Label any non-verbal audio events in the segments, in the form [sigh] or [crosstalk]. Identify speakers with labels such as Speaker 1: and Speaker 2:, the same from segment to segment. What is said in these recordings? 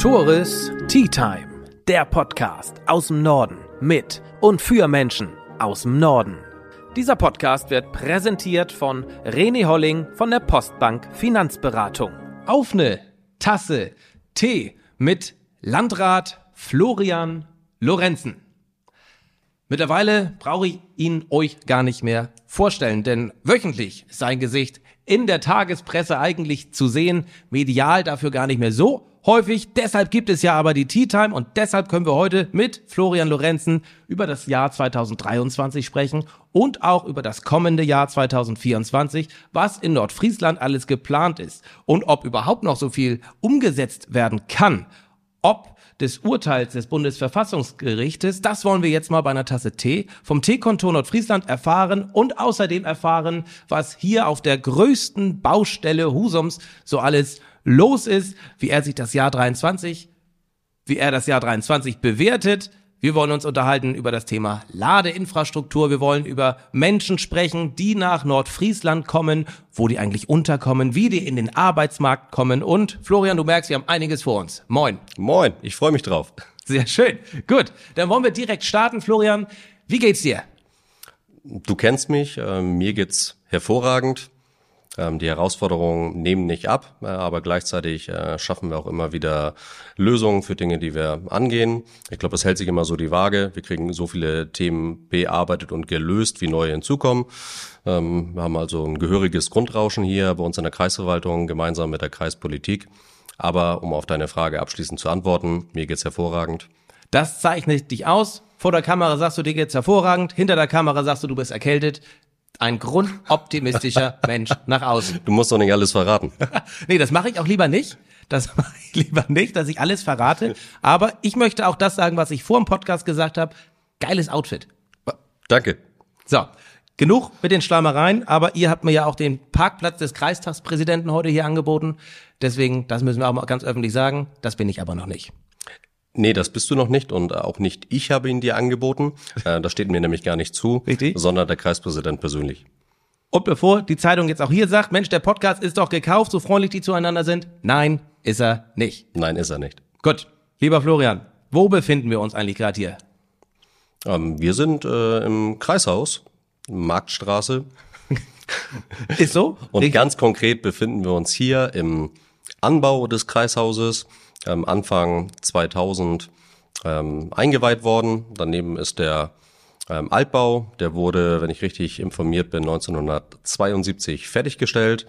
Speaker 1: Toris Tea Time, der Podcast aus dem Norden mit und für Menschen aus dem Norden. Dieser Podcast wird präsentiert von René Holling von der Postbank Finanzberatung. Auf eine Tasse Tee mit Landrat Florian Lorenzen. Mittlerweile brauche ich ihn euch gar nicht mehr vorstellen, denn wöchentlich ist sein Gesicht in der Tagespresse eigentlich zu sehen, medial dafür gar nicht mehr so häufig. Deshalb gibt es ja aber die Tea Time und deshalb können wir heute mit Florian Lorenzen über das Jahr 2023 sprechen und auch über das kommende Jahr 2024, was in Nordfriesland alles geplant ist und ob überhaupt noch so viel umgesetzt werden kann. Ob des Urteils des Bundesverfassungsgerichtes. Das wollen wir jetzt mal bei einer Tasse Tee vom Teekontor Nordfriesland erfahren und außerdem erfahren, was hier auf der größten Baustelle Husums so alles los ist, wie er sich das Jahr 23, wie er das Jahr 23 bewertet. Wir wollen uns unterhalten über das Thema Ladeinfrastruktur. Wir wollen über Menschen sprechen, die nach Nordfriesland kommen, wo die eigentlich unterkommen, wie die in den Arbeitsmarkt kommen. Und Florian, du merkst, wir haben einiges vor uns. Moin.
Speaker 2: Moin, ich freue mich drauf.
Speaker 1: Sehr schön. Gut, dann wollen wir direkt starten. Florian, wie geht's dir?
Speaker 2: Du kennst mich, äh, mir geht's hervorragend. Ähm, die Herausforderungen nehmen nicht ab, äh, aber gleichzeitig äh, schaffen wir auch immer wieder Lösungen für Dinge, die wir angehen. Ich glaube, es hält sich immer so die Waage. Wir kriegen so viele Themen bearbeitet und gelöst, wie neue hinzukommen. Ähm, wir haben also ein gehöriges Grundrauschen hier bei uns in der Kreisverwaltung gemeinsam mit der Kreispolitik. Aber um auf deine Frage abschließend zu antworten, mir geht's hervorragend.
Speaker 1: Das zeichnet dich aus. Vor der Kamera sagst du, dir geht's hervorragend. Hinter der Kamera sagst du, du bist erkältet ein grundoptimistischer [laughs] Mensch nach außen.
Speaker 2: Du musst doch nicht alles verraten. [laughs]
Speaker 1: nee, das mache ich auch lieber nicht. Das [laughs] mache ich lieber nicht, dass ich alles verrate. Aber ich möchte auch das sagen, was ich vor dem Podcast gesagt habe. Geiles Outfit.
Speaker 2: Danke.
Speaker 1: So, genug mit den Schleimereien, aber ihr habt mir ja auch den Parkplatz des Kreistagspräsidenten heute hier angeboten. Deswegen, das müssen wir auch mal ganz öffentlich sagen, das bin ich aber noch nicht.
Speaker 2: Nee, das bist du noch nicht und auch nicht ich habe ihn dir angeboten. [laughs] Äh, das steht mir nämlich gar nicht zu,
Speaker 1: Richtig?
Speaker 2: sondern der Kreispräsident persönlich.
Speaker 1: Und bevor die Zeitung jetzt auch hier sagt, Mensch, der Podcast ist doch gekauft, so freundlich die zueinander sind. Nein, ist er nicht.
Speaker 2: Nein, ist er nicht.
Speaker 1: Gut, lieber Florian, wo befinden wir uns eigentlich gerade hier?
Speaker 2: Ähm, wir sind äh, im Kreishaus, Marktstraße. [laughs]
Speaker 1: ist so?
Speaker 2: Und Richtig? ganz konkret befinden wir uns hier im Anbau des Kreishauses ähm, Anfang 2000 ähm, eingeweiht worden. Daneben ist der ähm, Altbau, der wurde, wenn ich richtig informiert bin, 1972 fertiggestellt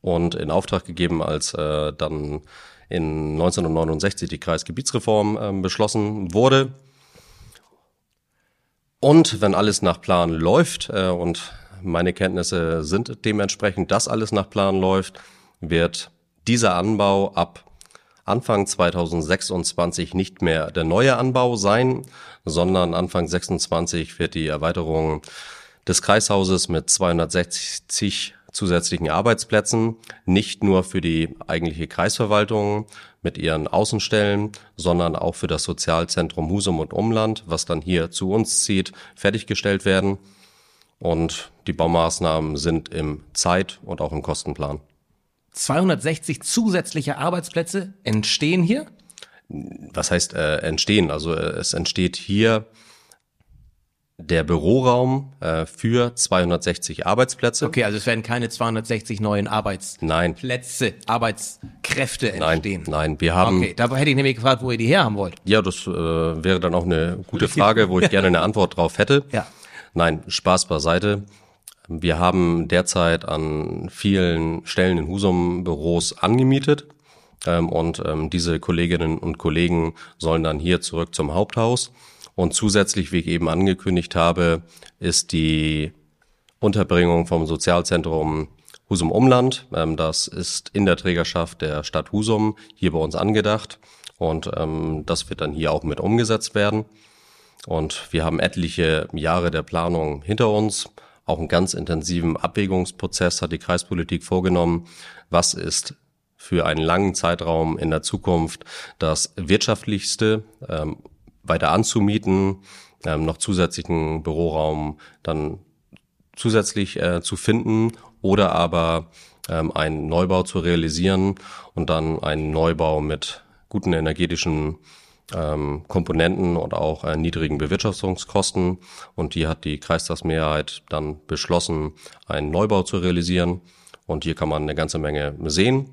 Speaker 2: und in Auftrag gegeben, als äh, dann in 1969 die Kreisgebietsreform ähm, beschlossen wurde. Und wenn alles nach Plan läuft, äh, und meine Kenntnisse sind dementsprechend, dass alles nach Plan läuft, wird dieser Anbau ab Anfang 2026 nicht mehr der neue Anbau sein, sondern Anfang 26 wird die Erweiterung des Kreishauses mit 260 zusätzlichen Arbeitsplätzen nicht nur für die eigentliche Kreisverwaltung mit ihren Außenstellen, sondern auch für das Sozialzentrum Husum und Umland, was dann hier zu uns zieht, fertiggestellt werden. Und die Baumaßnahmen sind im Zeit- und auch im Kostenplan.
Speaker 1: 260 zusätzliche Arbeitsplätze entstehen hier?
Speaker 2: Was heißt äh, entstehen? Also äh, es entsteht hier der Büroraum äh, für 260 Arbeitsplätze.
Speaker 1: Okay, also es werden keine 260 neuen Arbeitsplätze,
Speaker 2: nein.
Speaker 1: Arbeitskräfte entstehen.
Speaker 2: Nein, nein, wir haben.
Speaker 1: Okay, da hätte ich nämlich gefragt, wo ihr die herhaben wollt.
Speaker 2: Ja, das äh, wäre dann auch eine gute Frage, wo ich [laughs] gerne eine Antwort drauf hätte.
Speaker 1: Ja.
Speaker 2: Nein, Spaß beiseite. Wir haben derzeit an vielen Stellen in Husum Büros angemietet ähm, und ähm, diese Kolleginnen und Kollegen sollen dann hier zurück zum Haupthaus. Und zusätzlich, wie ich eben angekündigt habe, ist die Unterbringung vom Sozialzentrum Husum Umland. Ähm, das ist in der Trägerschaft der Stadt Husum hier bei uns angedacht und ähm, das wird dann hier auch mit umgesetzt werden. Und wir haben etliche Jahre der Planung hinter uns auch einen ganz intensiven Abwägungsprozess hat die Kreispolitik vorgenommen. Was ist für einen langen Zeitraum in der Zukunft das wirtschaftlichste, ähm, weiter anzumieten, ähm, noch zusätzlichen Büroraum dann zusätzlich äh, zu finden oder aber ähm, einen Neubau zu realisieren und dann einen Neubau mit guten energetischen ähm, Komponenten und auch äh, niedrigen Bewirtschaftungskosten. Und hier hat die Kreistagsmehrheit dann beschlossen, einen Neubau zu realisieren. Und hier kann man eine ganze Menge sehen.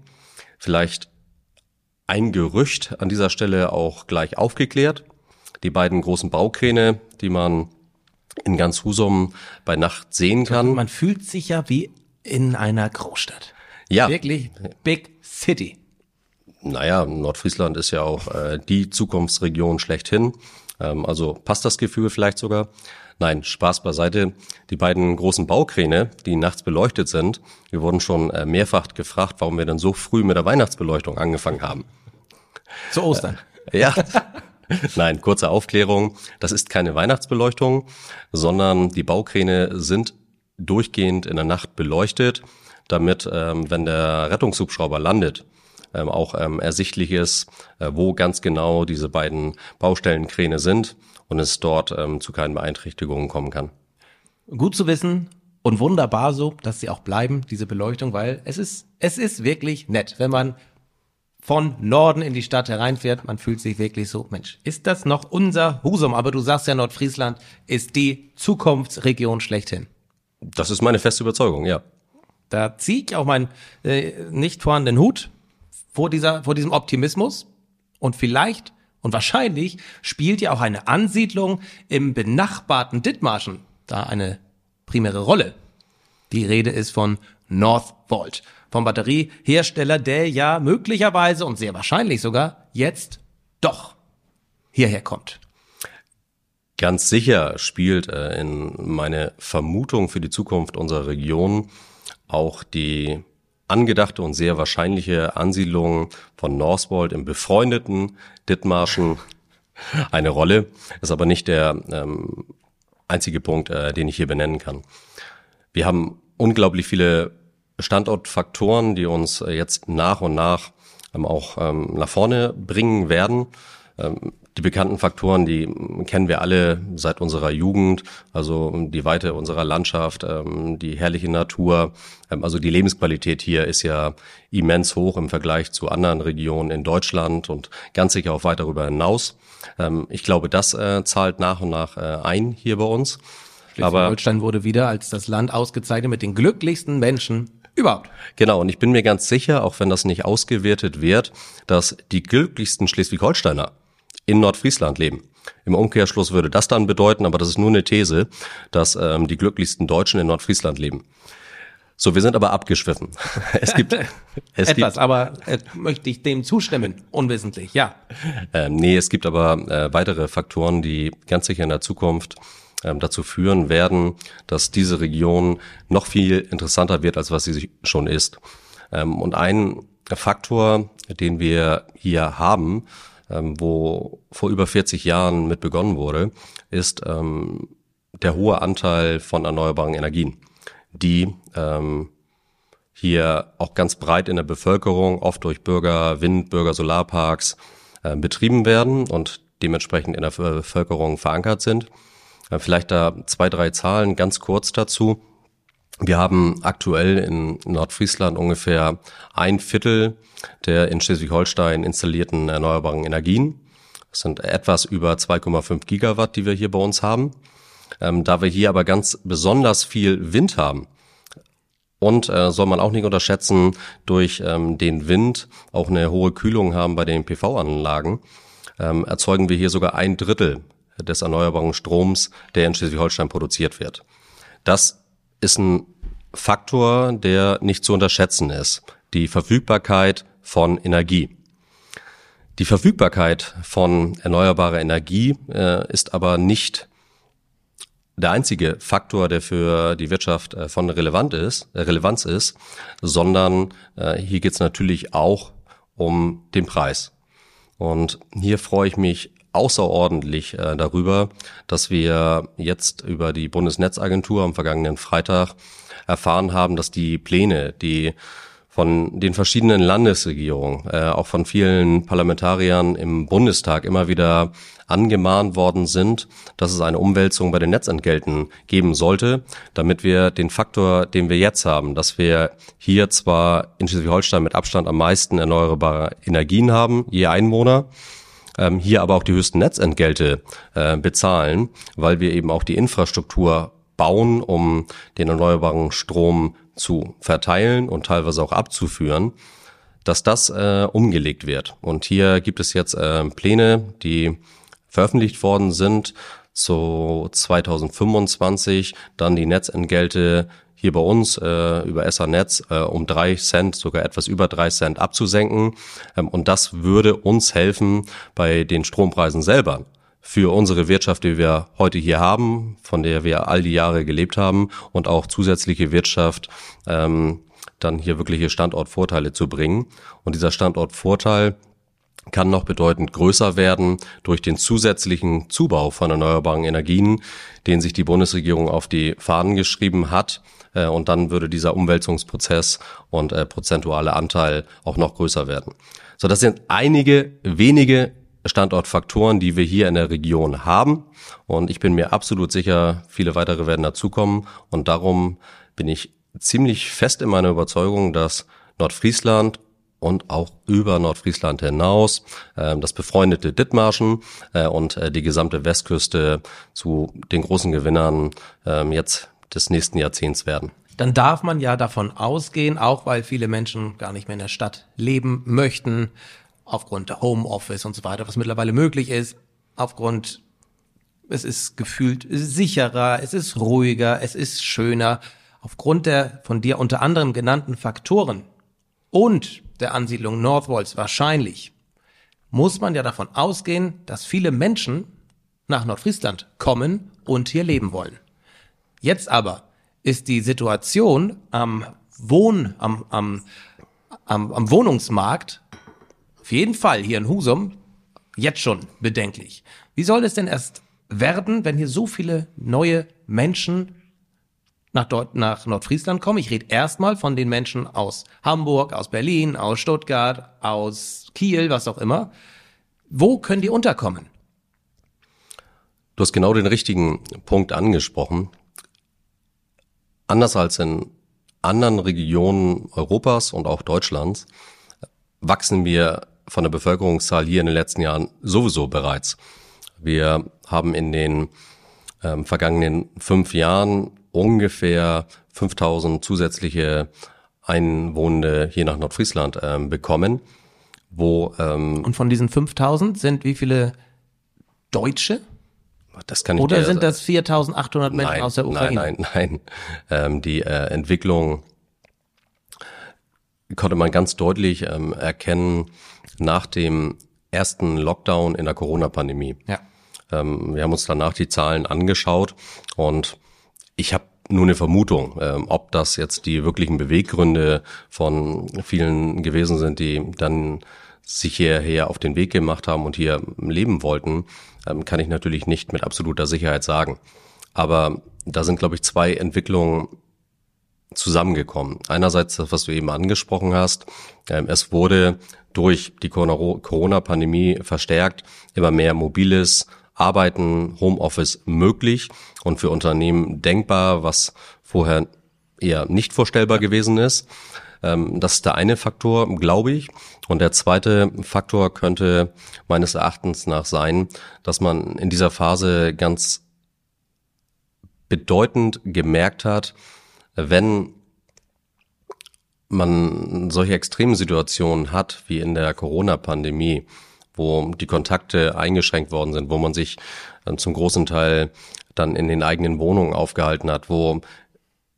Speaker 2: Vielleicht ein Gerücht an dieser Stelle auch gleich aufgeklärt. Die beiden großen Baukräne, die man in ganz Husum bei Nacht sehen kann.
Speaker 1: Man fühlt sich ja wie in einer Großstadt.
Speaker 2: Ja.
Speaker 1: Wirklich Big City.
Speaker 2: Naja, Nordfriesland ist ja auch äh, die Zukunftsregion schlechthin. Ähm, also passt das Gefühl vielleicht sogar. Nein, Spaß beiseite. Die beiden großen Baukräne, die nachts beleuchtet sind, wir wurden schon äh, mehrfach gefragt, warum wir denn so früh mit der Weihnachtsbeleuchtung angefangen haben.
Speaker 1: Zu Ostern.
Speaker 2: Äh, ja. [laughs] Nein, kurze Aufklärung. Das ist keine Weihnachtsbeleuchtung, sondern die Baukräne sind durchgehend in der Nacht beleuchtet, damit, ähm, wenn der Rettungshubschrauber landet, ähm, auch ähm, ersichtlich ist, äh, wo ganz genau diese beiden Baustellenkräne sind und es dort ähm, zu keinen Beeinträchtigungen kommen kann.
Speaker 1: Gut zu wissen und wunderbar so, dass sie auch bleiben, diese Beleuchtung, weil es ist, es ist wirklich nett, wenn man von Norden in die Stadt hereinfährt, man fühlt sich wirklich so, Mensch, ist das noch unser Husum? Aber du sagst ja, Nordfriesland ist die Zukunftsregion schlechthin.
Speaker 2: Das ist meine feste Überzeugung, ja.
Speaker 1: Da ziehe ich auch meinen äh, nicht vorhandenen Hut vor dieser, vor diesem Optimismus. Und vielleicht und wahrscheinlich spielt ja auch eine Ansiedlung im benachbarten Dithmarschen da eine primäre Rolle. Die Rede ist von Northvolt, vom Batteriehersteller, der ja möglicherweise und sehr wahrscheinlich sogar jetzt doch hierher kommt.
Speaker 2: Ganz sicher spielt äh, in meine Vermutung für die Zukunft unserer Region auch die angedachte und sehr wahrscheinliche Ansiedlung von Northwold im befreundeten Dithmarschen [laughs] eine Rolle. Ist aber nicht der ähm, einzige Punkt, äh, den ich hier benennen kann. Wir haben unglaublich viele Standortfaktoren, die uns äh, jetzt nach und nach ähm, auch ähm, nach vorne bringen werden. Ähm, die bekannten Faktoren, die kennen wir alle seit unserer Jugend, also die Weite unserer Landschaft, ähm, die herrliche Natur, ähm, also die Lebensqualität hier ist ja immens hoch im Vergleich zu anderen Regionen in Deutschland und ganz sicher auch weit darüber hinaus. Ähm, ich glaube, das äh, zahlt nach und nach äh, ein hier bei uns.
Speaker 1: Aber Holstein wurde wieder als das Land ausgezeichnet mit den glücklichsten Menschen Überhaupt.
Speaker 2: Genau, und ich bin mir ganz sicher, auch wenn das nicht ausgewertet wird, dass die glücklichsten Schleswig-Holsteiner in Nordfriesland leben. Im Umkehrschluss würde das dann bedeuten, aber das ist nur eine These, dass ähm, die glücklichsten Deutschen in Nordfriesland leben. So, wir sind aber abgeschwiffen. [laughs]
Speaker 1: Es gibt [laughs] es etwas, gibt, aber äh, möchte ich dem zustimmen, unwissentlich, ja.
Speaker 2: Ähm, nee, es gibt aber äh, weitere Faktoren, die ganz sicher in der Zukunft ähm, dazu führen werden, dass diese Region noch viel interessanter wird, als was sie schon ist. Ähm, und ein Faktor, den wir hier haben, ähm, wo vor über 40 Jahren mit begonnen wurde, ist ähm, der hohe Anteil von erneuerbaren Energien, die ähm, hier auch ganz breit in der Bevölkerung, oft durch Bürger, Wind, Bürger, Solarparks äh, betrieben werden und dementsprechend in der Bevölkerung verankert sind. Äh, vielleicht da zwei, drei Zahlen ganz kurz dazu. Wir haben aktuell in Nordfriesland ungefähr ein Viertel der in Schleswig-Holstein installierten erneuerbaren Energien. Das sind etwas über 2,5 Gigawatt, die wir hier bei uns haben. Ähm, da wir hier aber ganz besonders viel Wind haben, und äh, soll man auch nicht unterschätzen, durch ähm, den Wind auch eine hohe Kühlung haben bei den PV-Anlagen, ähm, erzeugen wir hier sogar ein Drittel des erneuerbaren Stroms, der in Schleswig-Holstein produziert wird. Das ist ein Faktor, der nicht zu unterschätzen ist. Die Verfügbarkeit von Energie. Die Verfügbarkeit von erneuerbarer Energie äh, ist aber nicht der einzige Faktor, der für die Wirtschaft äh, von relevant ist, äh, Relevanz ist, sondern äh, hier geht es natürlich auch um den Preis. Und hier freue ich mich außerordentlich äh, darüber, dass wir jetzt über die Bundesnetzagentur am vergangenen Freitag erfahren haben, dass die Pläne, die von den verschiedenen Landesregierungen, äh, auch von vielen Parlamentariern im Bundestag immer wieder angemahnt worden sind, dass es eine Umwälzung bei den Netzentgelten geben sollte, damit wir den Faktor, den wir jetzt haben, dass wir hier zwar in Schleswig-Holstein mit Abstand am meisten erneuerbare Energien haben, je Einwohner, ähm, hier aber auch die höchsten Netzentgelte äh, bezahlen, weil wir eben auch die Infrastruktur bauen, um den erneuerbaren Strom zu verteilen und teilweise auch abzuführen, dass das äh, umgelegt wird. Und hier gibt es jetzt äh, Pläne, die veröffentlicht worden sind, zu 2025 dann die Netzentgelte hier bei uns äh, über SA-Netz äh, um drei Cent, sogar etwas über drei Cent abzusenken. Ähm, und das würde uns helfen bei den Strompreisen selber für unsere Wirtschaft, die wir heute hier haben, von der wir all die Jahre gelebt haben und auch zusätzliche Wirtschaft ähm, dann hier wirkliche Standortvorteile zu bringen. Und dieser Standortvorteil kann noch bedeutend größer werden durch den zusätzlichen Zubau von erneuerbaren Energien, den sich die Bundesregierung auf die Fahnen geschrieben hat. Äh, und dann würde dieser Umwälzungsprozess und äh, prozentuale Anteil auch noch größer werden. So, das sind einige wenige Standortfaktoren, die wir hier in der Region haben. Und ich bin mir absolut sicher, viele weitere werden dazukommen. Und darum bin ich ziemlich fest in meiner Überzeugung, dass Nordfriesland und auch über Nordfriesland hinaus äh, das befreundete Dithmarschen äh, und äh, die gesamte Westküste zu den großen Gewinnern äh, jetzt des nächsten Jahrzehnts werden
Speaker 1: dann darf man ja davon ausgehen, auch weil viele Menschen gar nicht mehr in der Stadt leben möchten, aufgrund der Homeoffice und so weiter, was mittlerweile möglich ist, aufgrund, es ist gefühlt sicherer, es ist ruhiger, es ist schöner, aufgrund der von dir unter anderem genannten Faktoren und der Ansiedlung Northwolds wahrscheinlich, muss man ja davon ausgehen, dass viele Menschen nach Nordfriesland kommen und hier leben wollen. Jetzt aber ist die Situation am Wohn, am, am, am, am Wohnungsmarkt auf jeden Fall hier in Husum jetzt schon bedenklich. Wie soll es denn erst werden, wenn hier so viele neue Menschen nach, dort, nach Nordfriesland kommen? Ich rede erstmal von den Menschen aus Hamburg, aus Berlin, aus Stuttgart, aus Kiel, was auch immer. Wo können die unterkommen?
Speaker 2: Du hast genau den richtigen Punkt angesprochen. Anders als in anderen Regionen Europas und auch Deutschlands wachsen wir von der Bevölkerungszahl hier in den letzten Jahren sowieso bereits. Wir haben in den ähm, vergangenen fünf Jahren ungefähr 5000 zusätzliche Einwohner hier nach Nordfriesland ähm, bekommen, wo
Speaker 1: ähm, und von diesen 5000 sind wie viele Deutsche?
Speaker 2: Das kann ich
Speaker 1: Oder sind das 4800 Menschen
Speaker 2: nein,
Speaker 1: aus der Ukraine?
Speaker 2: Nein, nein, nein. Ähm, die äh, Entwicklung konnte man ganz deutlich ähm, erkennen nach dem ersten Lockdown in der Corona-Pandemie. Ja. Ähm, wir haben uns danach die Zahlen angeschaut und ich habe nur eine Vermutung, ähm, ob das jetzt die wirklichen Beweggründe von vielen gewesen sind, die dann sich hierher auf den Weg gemacht haben und hier leben wollten, kann ich natürlich nicht mit absoluter Sicherheit sagen. Aber da sind, glaube ich, zwei Entwicklungen zusammengekommen. Einerseits das, was du eben angesprochen hast. Ähm, es wurde durch die Corona-Pandemie verstärkt immer mehr mobiles Arbeiten, Homeoffice möglich und für Unternehmen denkbar, was vorher eher nicht vorstellbar gewesen ist. Ähm, das ist der eine Faktor, glaube ich. Und der zweite Faktor könnte meines Erachtens nach sein, dass man in dieser Phase ganz bedeutend gemerkt hat, wenn man solche extremen Situationen hat, wie in der Corona-Pandemie, wo die Kontakte eingeschränkt worden sind, wo man sich dann zum großen Teil dann in den eigenen Wohnungen aufgehalten hat, wo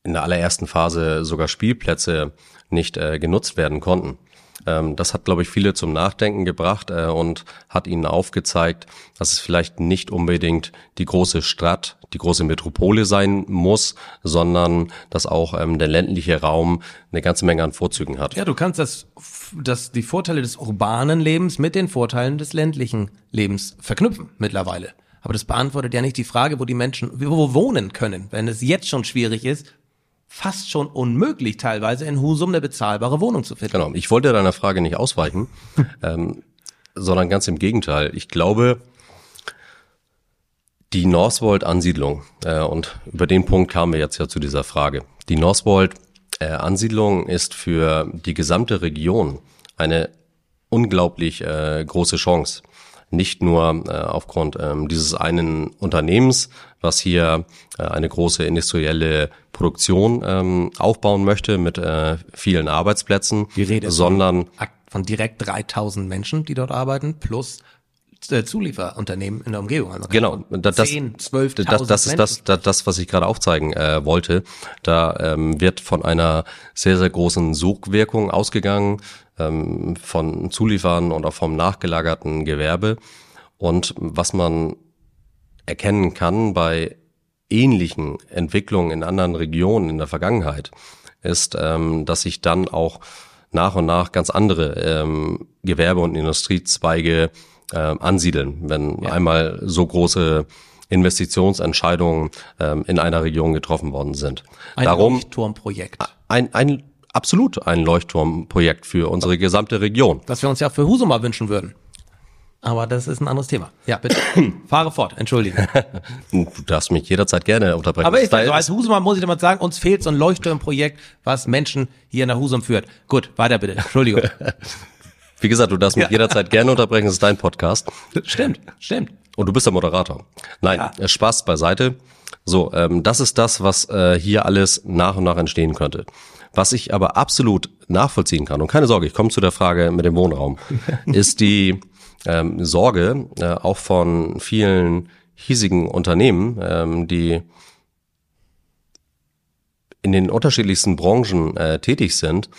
Speaker 2: in der allerersten Phase sogar Spielplätze nicht äh, genutzt werden konnten. Ähm, das hat, glaube ich, viele zum Nachdenken gebracht äh, und hat ihnen aufgezeigt, dass es vielleicht nicht unbedingt die große Stadt, die große Metropole sein muss, sondern dass auch ähm, der ländliche Raum eine ganze Menge an Vorzügen hat.
Speaker 1: Ja, du kannst das, das, die Vorteile des urbanen Lebens mit den Vorteilen des ländlichen Lebens verknüpfen mittlerweile. Aber das beantwortet ja nicht die Frage, wo die Menschen, wo wohnen können. Wenn es jetzt schon schwierig ist, fast schon unmöglich, teilweise in Husum eine bezahlbare Wohnung zu finden.
Speaker 2: Genau. Ich wollte deiner Frage nicht ausweichen, [laughs] ähm, sondern ganz im Gegenteil. Ich glaube, die Northwold-Ansiedlung, äh, und über den Punkt kamen wir jetzt ja zu dieser Frage. Die Northwold-Ansiedlung ist für die gesamte Region eine unglaublich äh, große Chance. Nicht nur äh, aufgrund ähm, dieses einen Unternehmens, was hier äh, eine große industrielle Produktion ähm, aufbauen möchte mit äh, vielen Arbeitsplätzen,
Speaker 1: Die Rede
Speaker 2: sondern
Speaker 1: von, von direkt 3000 Menschen, die dort arbeiten, plus äh, Zulieferunternehmen in der Umgebung. Also
Speaker 2: Genau, da- das,
Speaker 1: 10, 12.000
Speaker 2: das, das ist das, das, das, was ich gerade aufzeigen äh, wollte. Da ähm, wird von einer sehr, sehr großen Sogwirkung ausgegangen, ähm, von Zuliefern und auch vom nachgelagerten Gewerbe. Und was man erkennen kann bei ähnlichen Entwicklungen in anderen Regionen in der Vergangenheit, ist, ähm, dass sich dann auch nach und nach ganz andere ähm, Gewerbe- und Industriezweige äh, ansiedeln, wenn einmal so große Investitionsentscheidungen ähm, in einer Region getroffen worden sind.
Speaker 1: Ein
Speaker 2: Darum
Speaker 1: Leuchtturmprojekt,
Speaker 2: ein, ein absolut ein Leuchtturmprojekt für unsere gesamte Region.
Speaker 1: das wir uns ja für Husum mal wünschen würden. Aber das ist ein anderes Thema. Ja, bitte. [coughs] Fahre fort, entschuldige. [laughs]
Speaker 2: Du darfst mich jederzeit gerne unterbrechen.
Speaker 1: Aber ich, also als Husumer muss ich mal sagen, uns fehlt so ein Leuchtturmprojekt, was Menschen hier nach Husum führt. Gut, weiter bitte. Entschuldigung. [laughs]
Speaker 2: wie gesagt, du darfst mich jederzeit gerne unterbrechen, es ist dein Podcast.
Speaker 1: stimmt, stimmt.
Speaker 2: Und du bist der Moderator. Nein, äh, Spaß beiseite. So, ähm, das ist das, was äh, hier alles nach und nach entstehen könnte. Was ich aber absolut nachvollziehen kann, und keine Sorge, ich komme zu der Frage mit dem Wohnraum, [laughs] ist die ähm, Sorge äh, auch von vielen hiesigen Unternehmen, ähm, die in den unterschiedlichsten Branchen äh, tätig sind,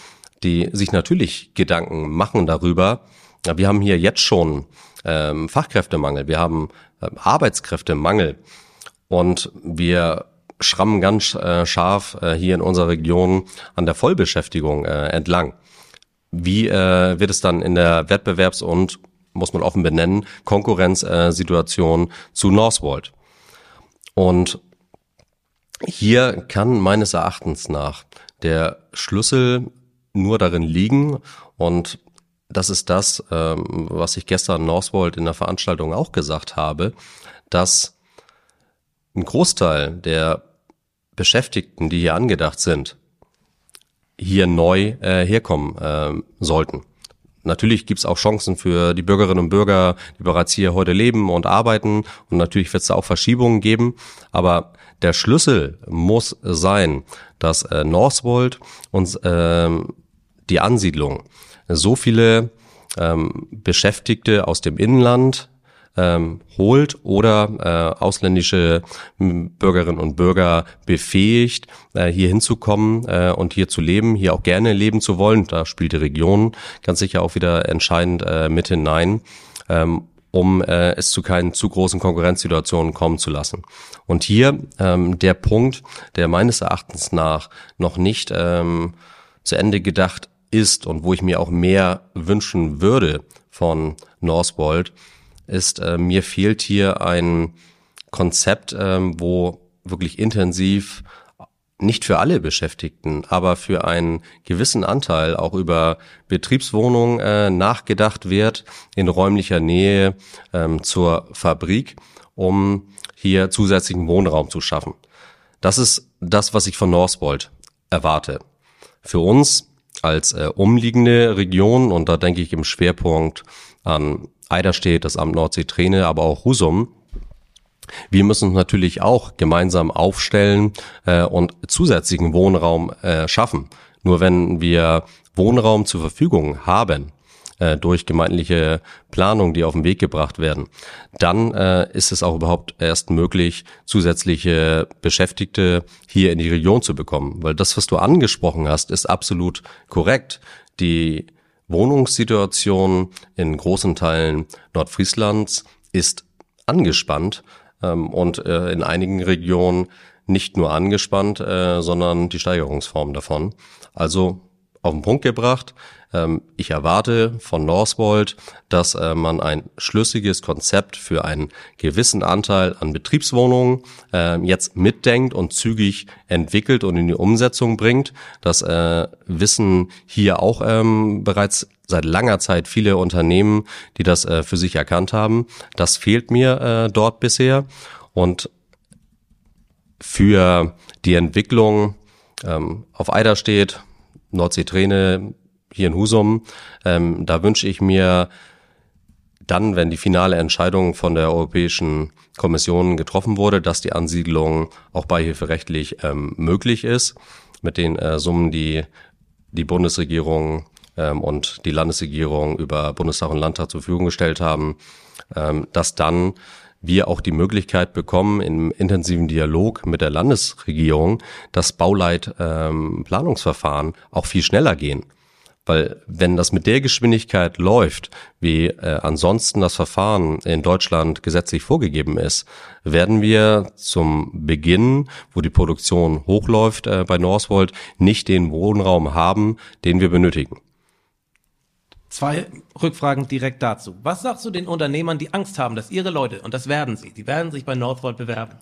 Speaker 2: die sich natürlich Gedanken machen darüber. Wir haben hier jetzt schon ähm, Fachkräftemangel, wir haben ähm, Arbeitskräftemangel und wir schrammen ganz äh, scharf äh, hier in unserer Region an der Vollbeschäftigung äh, entlang. Wie äh, wird es dann in der Wettbewerbs- und, muss man offen benennen, Konkurrenzsituation zu Northwold? Und hier kann meines Erachtens nach der Schlüssel nur darin liegen und das ist das, ähm, was ich gestern Northwold in der Veranstaltung auch gesagt habe, dass ein Großteil der Beschäftigten, die hier angedacht sind, hier neu äh, herkommen ähm, sollten. Natürlich gibt's auch Chancen für die Bürgerinnen und Bürger, die bereits hier heute leben und arbeiten. Und natürlich wird es da auch Verschiebungen geben. Aber der Schlüssel muss sein, dass äh, Northwold uns ähm, die Ansiedlung so viele ähm, Beschäftigte aus dem Inland ähm, holt oder äh, ausländische m, Bürgerinnen und Bürger befähigt, äh, hier hinzukommen äh, und hier zu leben, hier auch gerne leben zu wollen. Da spielt die Region ganz sicher auch wieder entscheidend äh, mit hinein. Ähm, um äh, es zu keinen zu großen Konkurrenzsituationen kommen zu lassen. Und hier ähm, der Punkt, der meines Erachtens nach noch nicht ähm, zu Ende gedacht ist und wo ich mir auch mehr wünschen würde von Northwold, ist, äh, mir fehlt hier ein Konzept, ähm, wo wirklich intensiv nicht für alle Beschäftigten, aber für einen gewissen Anteil auch über Betriebswohnungen äh, nachgedacht wird in räumlicher Nähe ähm, zur Fabrik, um hier zusätzlichen Wohnraum zu schaffen. Das ist das, was ich von Northwold erwarte. Für uns als äh, umliegende Region, und da denke ich im Schwerpunkt an Eiderstedt, das Amt Nordsee-Träne, aber auch Husum, wir müssen uns natürlich auch gemeinsam aufstellen äh, und zusätzlichen Wohnraum äh, schaffen. Nur wenn wir Wohnraum zur Verfügung haben, äh, durch gemeindliche Planung, die auf den Weg gebracht werden, dann äh, ist es auch überhaupt erst möglich, zusätzliche Beschäftigte hier in die Region zu bekommen. Weil das, was du angesprochen hast, ist absolut korrekt. Die Wohnungssituation in großen Teilen Nordfrieslands ist angespannt ähm, und äh, in einigen Regionen nicht nur angespannt, äh, sondern die Steigerungsform davon. Also auf den Punkt gebracht. Ähm, ich erwarte von Northvolt, dass äh, man ein schlüssiges Konzept für einen gewissen Anteil an Betriebswohnungen äh, jetzt mitdenkt und zügig entwickelt und in die Umsetzung bringt. Das äh, wissen hier auch ähm, bereits seit langer Zeit viele Unternehmen, die das äh, für sich erkannt haben. Das fehlt mir dort bisher. Und für die Entwicklung ähm, auf Eider steht, Nordsee-Träne hier in Husum. Ähm, da wünsche ich mir dann, wenn die finale Entscheidung von der Europäischen Kommission getroffen wurde, dass die Ansiedlung auch beihilferechtlich ähm, möglich ist, mit den äh, Summen, die die Bundesregierung ähm, und die Landesregierung über Bundestag und Landtag zur Verfügung gestellt haben, ähm, dass dann wir auch die Möglichkeit bekommen, im intensiven Dialog mit der Landesregierung das Bauleitplanungsverfahren ähm, auch viel schneller gehen. Weil wenn das mit der Geschwindigkeit läuft, wie äh, ansonsten das Verfahren in Deutschland gesetzlich vorgegeben ist, werden wir zum Beginn, wo die Produktion hochläuft äh, bei Northvolt, nicht den Wohnraum haben, den wir benötigen.
Speaker 1: Zwei Rückfragen direkt dazu. Was sagst du den Unternehmern, die Angst haben, dass ihre Leute, und das werden sie, die werden sich bei Northvolt bewerben,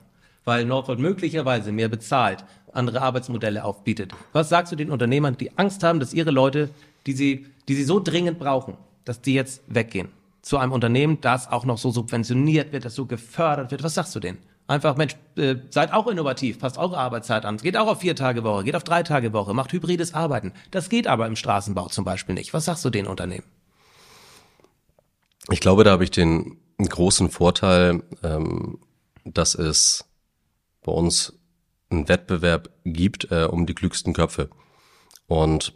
Speaker 1: weil Northvolt möglicherweise mehr bezahlt, andere Arbeitsmodelle aufbietet. Was sagst du den Unternehmern, die Angst haben, dass ihre Leute, die sie, die sie so dringend brauchen, dass die jetzt weggehen zu einem Unternehmen, das auch noch so subventioniert wird, das so gefördert wird? Was sagst du denen? Einfach, Mensch, äh, seid auch innovativ, passt eure Arbeitszeit an. Geht auch auf vier Tage Woche, geht auf drei Tage Woche, macht hybrides Arbeiten. Das geht aber im Straßenbau zum Beispiel nicht. Was sagst du den Unternehmen?
Speaker 2: Ich glaube, da habe ich den großen Vorteil, ähm, dass es bei uns einen Wettbewerb gibt äh, um die klügsten Köpfe. Und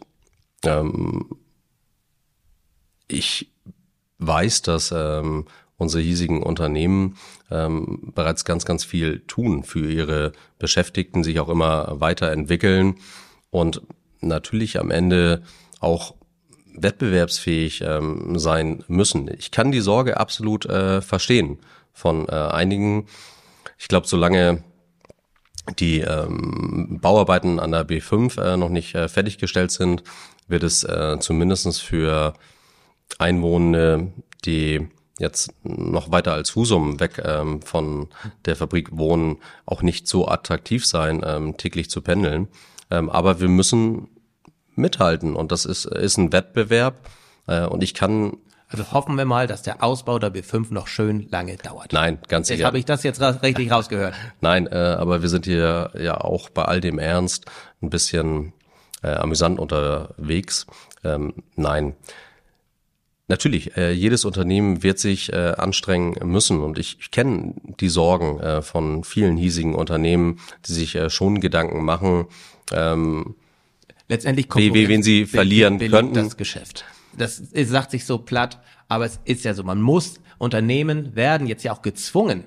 Speaker 2: ähm, ich weiß, dass ähm, unsere hiesigen Unternehmen ähm, bereits ganz, ganz viel tun für ihre Beschäftigten, sich auch immer weiterentwickeln und natürlich am Ende auch wettbewerbsfähig ähm, sein müssen. Ich kann die Sorge absolut äh, verstehen von äh, einigen. Ich glaube, solange die ähm, Bauarbeiten an der B5 äh, noch nicht äh, fertiggestellt sind, wird es äh, zumindestens für Einwohner, die jetzt noch weiter als Husum weg ähm, von der Fabrik wohnen, auch nicht so attraktiv sein, ähm, täglich zu pendeln. Ähm, aber wir müssen mithalten und das ist, ist ein Wettbewerb äh, und ich kann
Speaker 1: also hoffen wir mal, dass der Ausbau der B5 noch schön lange dauert.
Speaker 2: Nein, ganz
Speaker 1: sicher. Habe ich das jetzt ra richtig [laughs] rausgehört.
Speaker 2: Nein, äh, aber wir sind hier ja auch bei all dem Ernst ein bisschen äh, amüsant unterwegs. Ähm, nein, Natürlich, äh, jedes Unternehmen wird sich äh, anstrengen müssen und ich, ich kenne die Sorgen äh, von vielen hiesigen Unternehmen, die sich äh, schon Gedanken machen, ähm,
Speaker 1: letztendlich
Speaker 2: wie, wie, wen sie verlieren könnten.
Speaker 1: Das Geschäft. Das ist, sagt sich so platt, aber es ist ja so. Man muss Unternehmen werden jetzt ja auch gezwungen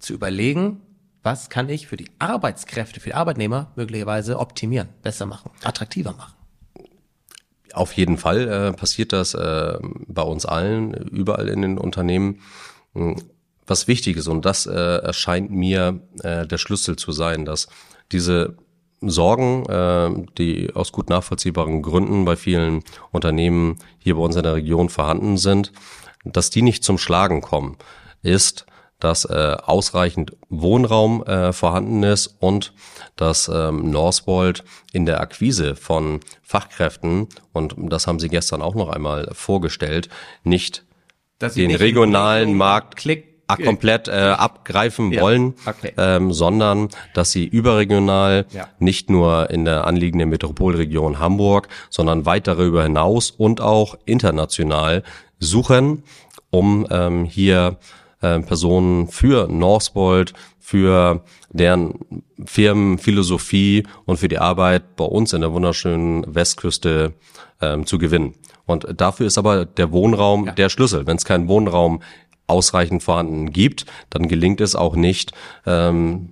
Speaker 1: zu überlegen, was kann ich für die Arbeitskräfte, für die Arbeitnehmer möglicherweise optimieren, besser machen, attraktiver machen.
Speaker 2: Auf jeden Fall äh, passiert das äh, bei uns allen, überall in den Unternehmen. Hm, was wichtig ist, und das äh, erscheint mir äh, der Schlüssel zu sein, dass diese Sorgen, äh, die aus gut nachvollziehbaren Gründen bei vielen Unternehmen hier bei uns in der Region vorhanden sind, dass die nicht zum Schlagen kommen, ist, dass äh, ausreichend Wohnraum äh, vorhanden ist und dass ähm, Northvolt in der Akquise von Fachkräften, und das haben sie gestern auch noch einmal vorgestellt, nicht den nicht regionalen Markt Klick komplett äh, abgreifen ja. wollen, okay. ähm, sondern dass sie überregional ja. nicht nur in der anliegenden Metropolregion Hamburg, sondern weit darüber hinaus und auch international suchen, um ähm, hier äh, Personen für Northvolt, für deren Firmenphilosophie und für die Arbeit bei uns in der wunderschönen Westküste ähm, zu gewinnen. Und dafür ist aber der Wohnraum ja. der Schlüssel. Wenn es keinen Wohnraum ausreichend vorhanden gibt, dann gelingt es auch nicht, ähm,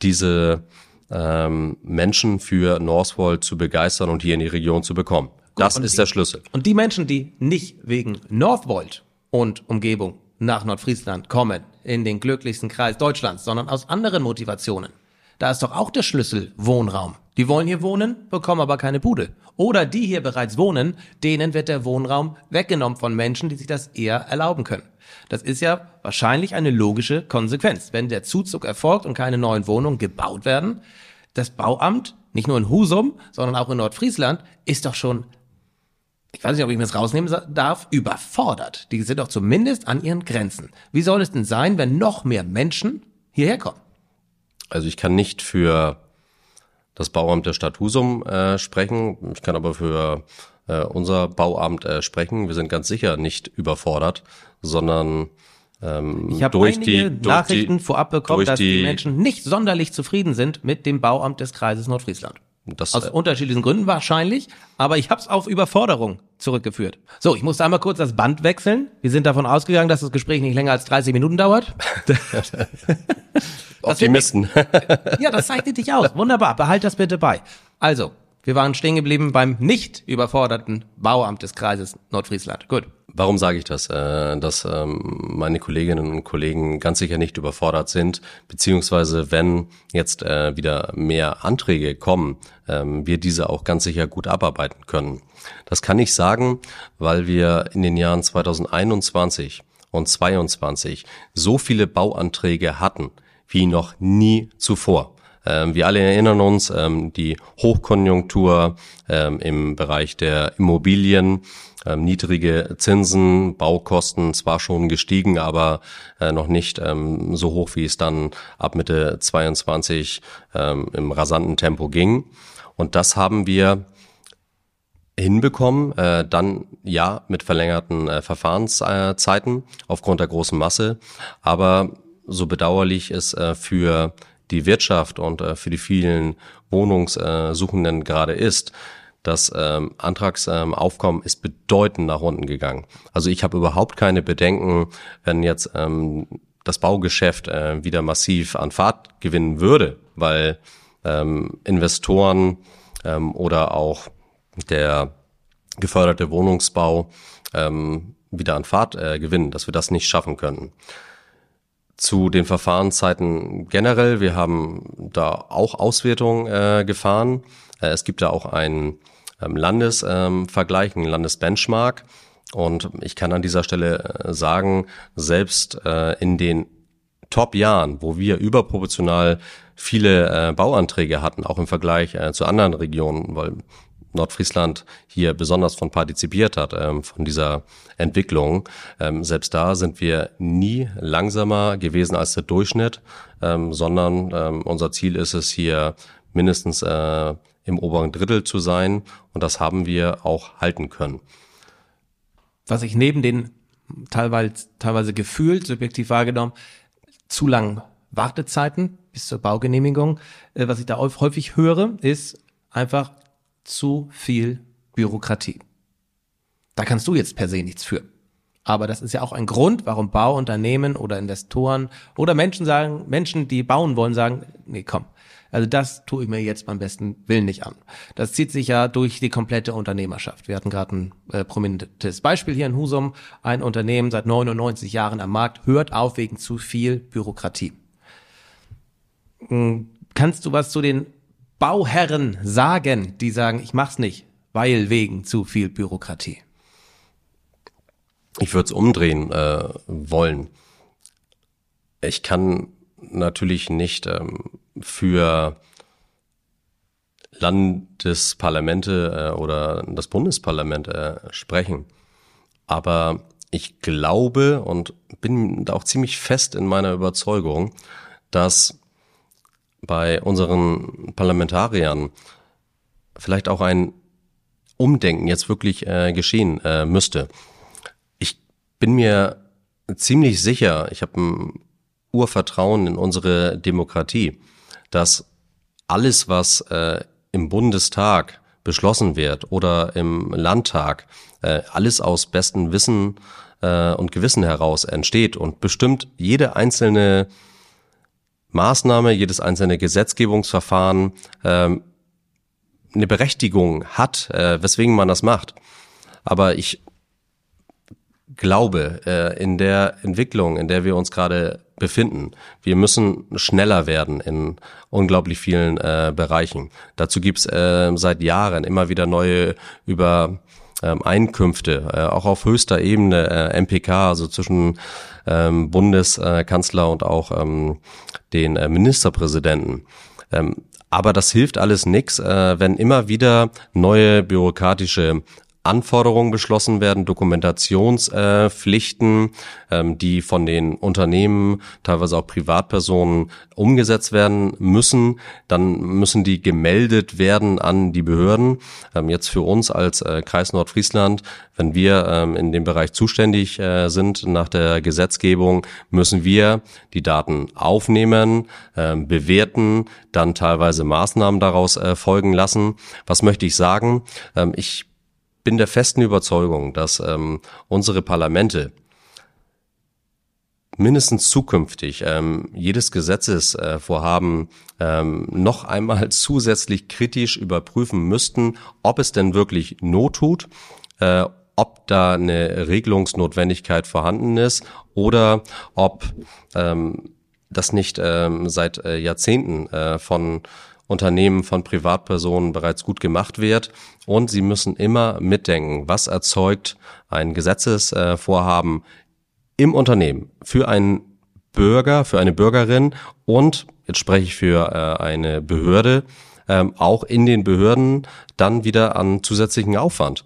Speaker 2: diese ähm, Menschen für Northvolt zu begeistern und hier in die Region zu bekommen. Gut, das ist
Speaker 1: die,
Speaker 2: der Schlüssel.
Speaker 1: Und die Menschen, die nicht wegen Northvolt und Umgebung nach Nordfriesland kommen, in den glücklichsten Kreis Deutschlands, sondern aus anderen Motivationen. Da ist doch auch der Schlüssel Wohnraum. Die wollen hier wohnen, bekommen aber keine Bude. Oder die hier bereits wohnen, denen wird der Wohnraum weggenommen von Menschen, die sich das eher erlauben können. Das ist ja wahrscheinlich eine logische Konsequenz. Wenn der Zuzug erfolgt und keine neuen Wohnungen gebaut werden, das Bauamt, nicht nur in Husum, sondern auch in Nordfriesland, ist doch schon, ich weiß nicht, ob ich mir das rausnehmen darf, überfordert. Die sind doch zumindest an ihren Grenzen. Wie soll es denn sein, wenn noch mehr Menschen hierher kommen?
Speaker 2: Also ich kann nicht für das Bauamt der Stadt Husum äh, sprechen. Ich kann aber für äh, unser Bauamt äh, sprechen. Wir sind ganz sicher nicht überfordert, sondern
Speaker 1: ähm, ich habe einige die, Nachrichten die, vorab bekommen, dass die, die, Menschen nicht sonderlich zufrieden sind mit dem Bauamt des Kreises Nordfriesland. Das, Aus äh, unterschiedlichen Gründen wahrscheinlich, aber ich habe es auf Überforderung zurückgeführt. So, ich musste einmal kurz das Band wechseln. Wir sind davon ausgegangen, dass das Gespräch nicht länger als 30 Minuten dauert. [laughs]
Speaker 2: Optimisten.
Speaker 1: ja, das zeichnet dich aus. Wunderbar, behalt das bitte bei. Also, wir waren stehen geblieben beim nicht überforderten Bauamt des Kreises Nordfriesland. Gut.
Speaker 2: Warum sage ich das? Äh, dass ähm, meine Kolleginnen und Kollegen ganz sicher nicht überfordert sind, beziehungsweise wenn jetzt äh, wieder mehr Anträge kommen, ähm, wir diese auch ganz sicher gut abarbeiten können. Das kann ich sagen, weil wir in den Jahren 2021 und 22 so viele Bauanträge hatten wie noch nie zuvor. Ähm, wir alle erinnern uns, ähm, die Hochkonjunktur ähm, im Bereich der Immobilien, ähm, niedrige Zinsen, Baukosten zwar schon gestiegen, aber äh, noch nicht ähm, so hoch, wie es dann ab Mitte 22 ähm, im rasanten Tempo ging. Und das haben wir hinbekommen, äh, dann ja mit verlängerten äh, Verfahrenszeiten aufgrund der großen Masse, aber so bedauerlich es äh, für die Wirtschaft und äh, für die vielen Wohnungssuchenden gerade ist, das ähm, Antragsaufkommen ist bedeutend nach unten gegangen. Also ich habe überhaupt keine Bedenken, wenn jetzt ähm, das Baugeschäft äh, wieder massiv an Fahrt gewinnen würde, weil ähm, Investoren ähm, oder auch der geförderte Wohnungsbau ähm, wieder an Fahrt äh, gewinnen, dass wir das nicht schaffen können zu den Verfahrenszeiten generell. Wir haben da auch Auswertungen äh, gefahren. Äh, es gibt da auch einen ähm, Landesvergleich, ähm, einen Landesbenchmark. Und ich kann an dieser Stelle äh, sagen, selbst äh, in den Top-Jahren, wo wir überproportional viele äh, Bauanträge hatten, auch im Vergleich äh, zu anderen Regionen, weil Nordfriesland hier besonders von partizipiert hat, ähm, von dieser Entwicklung. Ähm, selbst da sind wir nie langsamer gewesen als der Durchschnitt, ähm, sondern ähm, unser Ziel ist es hier mindestens äh, im oberen Drittel zu sein und das haben wir auch halten können.
Speaker 1: Was ich neben den teilweise, teilweise gefühlt, subjektiv wahrgenommen, zu langen Wartezeiten bis zur Baugenehmigung, äh, was ich da häufig höre, ist einfach zu viel Bürokratie. Da kannst du jetzt per se nichts für. Aber das ist ja auch ein Grund, warum Bauunternehmen oder Investoren oder Menschen sagen, Menschen, die bauen wollen, sagen, nee, komm. Also das tue ich mir jetzt beim besten Willen nicht an. Das zieht sich ja durch die komplette Unternehmerschaft. Wir hatten gerade ein äh, prominentes Beispiel hier in Husum. Ein Unternehmen seit 99 Jahren am Markt hört auf wegen zu viel Bürokratie. Hm, kannst du was zu den Bauherren sagen, die sagen, ich mach's nicht, weil wegen zu viel Bürokratie?
Speaker 2: Ich würde es umdrehen äh, wollen. Ich kann natürlich nicht ähm, für Landesparlamente äh, oder das Bundesparlament äh, sprechen. Aber ich glaube und bin da auch ziemlich fest in meiner Überzeugung, dass bei unseren Parlamentariern vielleicht auch ein Umdenken jetzt wirklich äh, geschehen äh, müsste. Ich bin mir ziemlich sicher, ich habe ein Urvertrauen in unsere Demokratie, dass alles, was äh, im Bundestag beschlossen wird oder im Landtag, äh, alles aus bestem Wissen äh, und Gewissen heraus entsteht und bestimmt jede einzelne Maßnahme, jedes einzelne Gesetzgebungsverfahren ähm, eine Berechtigung hat, äh, weswegen man das macht. Aber ich glaube, äh, in der Entwicklung, in der wir uns gerade befinden. Wir müssen schneller werden in unglaublich vielen äh, Bereichen. Dazu gibt's äh, seit Jahren immer wieder neue über ähm, Einkünfte, äh, auch auf höchster Ebene, äh, MPK, also zwischen ähm, Bundeskanzler und auch ähm, den äh, Ministerpräsidenten. Ähm, aber das hilft alles nix, äh, wenn immer wieder neue bürokratische Anforderungen beschlossen werden, Dokumentationspflichten, ähm, die von den Unternehmen, teilweise auch Privatpersonen umgesetzt werden müssen, dann müssen die gemeldet werden an die Behörden. Ähm, jetzt für uns als äh, Kreis Nordfriesland, wenn wir ähm, in dem Bereich zuständig äh, sind nach der Gesetzgebung, müssen wir die Daten aufnehmen, bewerten, dann teilweise Maßnahmen daraus äh, folgen lassen. Was möchte ich sagen? ich bin der festen Überzeugung, dass ähm, unsere Parlamente mindestens zukünftig ähm, jedes Gesetzesvorhaben äh, ähm, noch einmal [laughs] zusätzlich kritisch überprüfen müssten, ob es denn wirklich Not tut, äh, ob da eine Regelungsnotwendigkeit vorhanden ist oder ob ähm, das nicht ähm, seit äh, Jahrzehnten äh, von Unternehmen von Privatpersonen bereits gut gemacht wird. Und sie müssen immer mitdenken, was erzeugt ein Gesetzesvorhaben im Unternehmen für einen Bürger, für eine Bürgerin und, jetzt spreche ich für äh, eine Behörde, ähm, auch in den Behörden dann wieder an zusätzlichen Aufwand.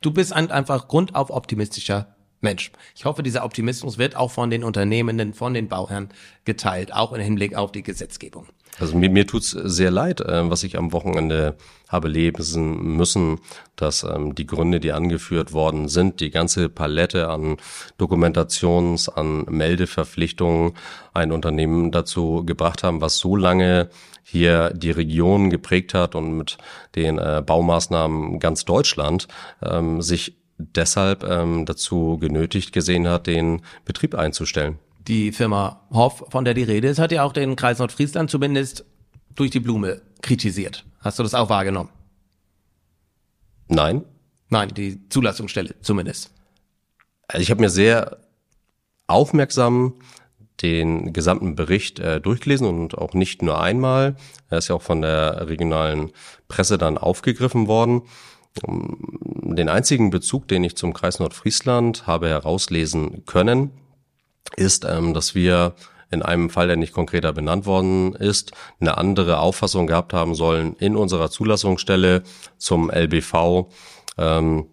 Speaker 1: Du bist ein einfach grundauf optimistischer Mensch. Ich hoffe, dieser Optimismus wird auch von den Unternehmenden, von den Bauherren geteilt, auch im Hinblick auf die Gesetzgebung.
Speaker 2: Also mir, mir tut's sehr leid, äh, was ich am Wochenende habe lesen müssen, dass ähm, die Gründe, die angeführt worden sind, die ganze Palette an Dokumentations-, an Meldeverpflichtungen ein Unternehmen dazu gebracht haben, was so lange hier die Region geprägt hat und mit den äh, Baumaßnahmen ganz Deutschland ähm, sich deshalb ähm, dazu genötigt gesehen hat, den Betrieb einzustellen
Speaker 1: die Firma Hoff, von der die Rede ist, hat ja auch den Kreis Nordfriesland zumindest durch die Blume kritisiert. Hast du das auch wahrgenommen?
Speaker 2: Nein.
Speaker 1: Nein, die Zulassungsstelle zumindest.
Speaker 2: Also ich habe mir sehr aufmerksam den gesamten Bericht äh, durchgelesen und auch nicht nur einmal. Er ist ja auch von der regionalen Presse dann aufgegriffen worden. Den einzigen Bezug, den ich zum Kreis Nordfriesland habe herauslesen können, ist, ähm, dass wir in einem Fall, der nicht konkreter benannt worden ist, eine andere Auffassung gehabt haben sollen in unserer Zulassungsstelle zum LBV. Ähm,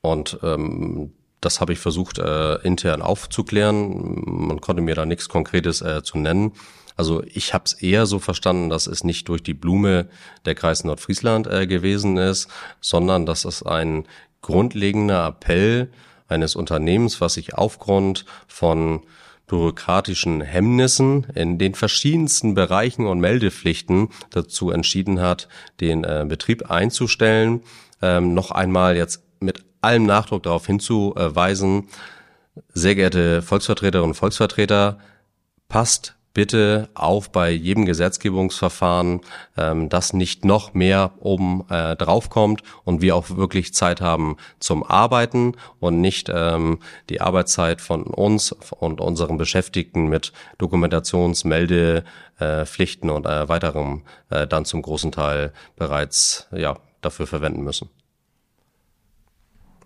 Speaker 2: und ähm, das habe ich versucht äh, intern aufzuklären. Man konnte mir da nichts Konkretes äh, zu nennen. Also ich habe es eher so verstanden, dass es nicht durch die Blume der Kreis Nordfriesland äh, gewesen ist, sondern dass es ein grundlegender Appell eines Unternehmens, was sich aufgrund von bürokratischen Hemmnissen in den verschiedensten Bereichen und Meldepflichten dazu entschieden hat, den äh, Betrieb einzustellen. Ähm, noch einmal jetzt mit allem Nachdruck darauf hinzuweisen, sehr geehrte Volksvertreterinnen und Volksvertreter, passt bitte auf bei jedem Gesetzgebungsverfahren, ähm, dass nicht noch mehr oben äh, draufkommt und wir auch wirklich Zeit haben zum Arbeiten und nicht ähm, die Arbeitszeit von uns und unseren Beschäftigten mit Dokumentationsmeldepflichten äh, und äh, weiterem äh, dann zum großen Teil bereits ja dafür verwenden müssen.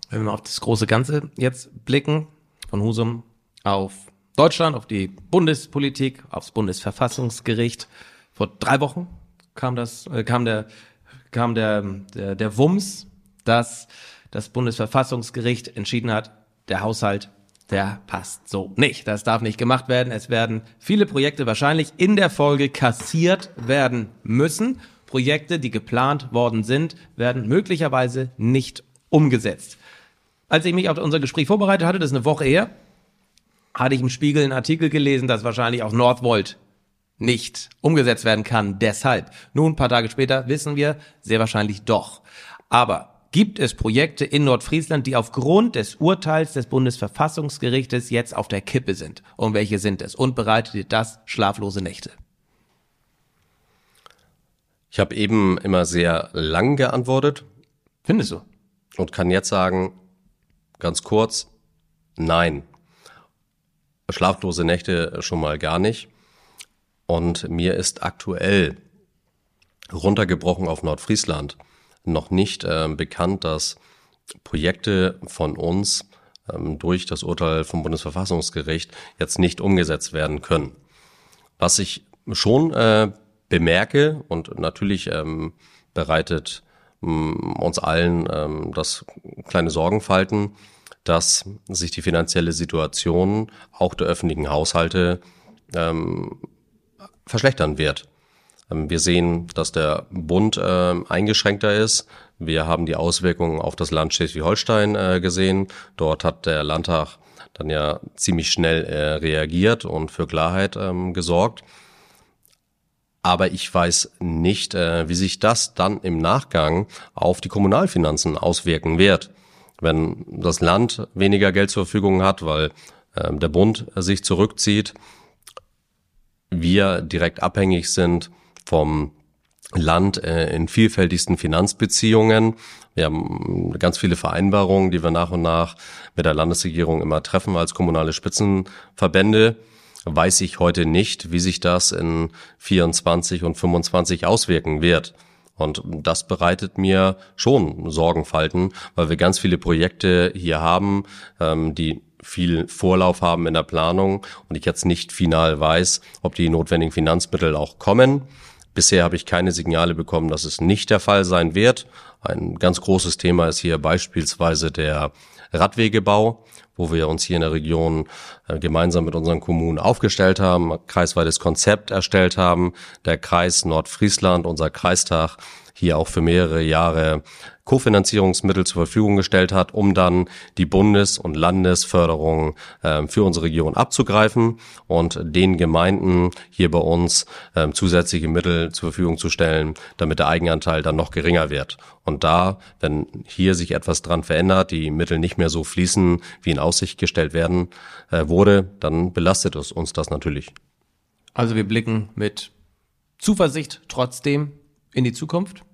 Speaker 1: Wenn wir auf das große Ganze jetzt blicken, von Husum auf Deutschland, auf die Bundespolitik, aufs Bundesverfassungsgericht. Vor drei Wochen kam das, äh, kam der, kam der, der, der Wumms, dass das Bundesverfassungsgericht entschieden hat, der Haushalt, der passt so nicht. Das darf nicht gemacht werden. Es werden viele Projekte wahrscheinlich in der Folge kassiert werden müssen. Projekte, die geplant worden sind, werden möglicherweise nicht umgesetzt. Als ich mich auf unser Gespräch vorbereitet hatte, das ist eine Woche her, hatte ich im Spiegel einen Artikel gelesen, dass wahrscheinlich auch Nordvolt nicht umgesetzt werden kann. Deshalb. Nun, ein paar Tage später wissen wir, sehr wahrscheinlich doch. Aber gibt es Projekte in Nordfriesland, die aufgrund des Urteils des Bundesverfassungsgerichtes jetzt auf der Kippe sind? Und welche sind es? Und bereitet dir das schlaflose Nächte?
Speaker 2: Ich habe eben immer sehr lang geantwortet.
Speaker 1: Findest du?
Speaker 2: Und kann jetzt sagen, ganz kurz, nein. Schlaflose Nächte schon mal gar nicht. Und mir ist aktuell runtergebrochen auf Nordfriesland noch nicht äh, bekannt, dass Projekte von uns ähm, durch das Urteil vom Bundesverfassungsgericht jetzt nicht umgesetzt werden können. Was ich schon äh, bemerke und natürlich ähm, bereitet ähm, uns allen ähm, das kleine Sorgenfalten, dass sich die finanzielle Situation auch der öffentlichen Haushalte ähm, verschlechtern wird. Ähm, wir sehen, dass der Bund äh, eingeschränkter ist. Wir haben die Auswirkungen auf das Land Schleswig-Holstein äh, gesehen. Dort hat der Landtag dann ja ziemlich schnell äh, reagiert und für Klarheit ähm, gesorgt. Aber ich weiß nicht, äh, wie sich das dann im Nachgang auf die Kommunalfinanzen auswirken wird. Wenn das Land weniger Geld zur Verfügung hat, weil äh, der Bund sich zurückzieht, wir direkt abhängig sind vom Land äh, in vielfältigsten Finanzbeziehungen. Wir haben ganz viele Vereinbarungen, die wir nach und nach mit der Landesregierung immer treffen als kommunale Spitzenverbände. Weiß ich heute nicht, wie sich das in 24 und 25 auswirken wird. Und das bereitet mir schon Sorgenfalten, weil wir ganz viele Projekte hier haben, ähm, die viel Vorlauf haben in der Planung und ich jetzt nicht final weiß, ob die notwendigen Finanzmittel auch kommen. Bisher habe ich keine Signale bekommen, dass es nicht der Fall sein wird. Ein ganz großes Thema ist hier beispielsweise der Radwegebau, wo wir uns hier in der Region äh, gemeinsam mit unseren Kommunen aufgestellt haben, kreisweites Konzept erstellt haben. Der Kreis Nordfriesland, unser Kreistag, hier auch für mehrere Jahre Kofinanzierungsmittel zur Verfügung gestellt hat, um dann die Bundes- und Landesförderung äh, für unsere Region abzugreifen und den Gemeinden hier bei uns äh, zusätzliche Mittel zur Verfügung zu stellen, damit der Eigenanteil dann noch geringer wird. Und da, wenn hier sich etwas dran verändert, die Mittel nicht mehr so fließen, wie in Aussicht gestellt werden äh, wurde, dann belastet es uns das natürlich.
Speaker 1: Also wir blicken mit Zuversicht trotzdem in die Zukunft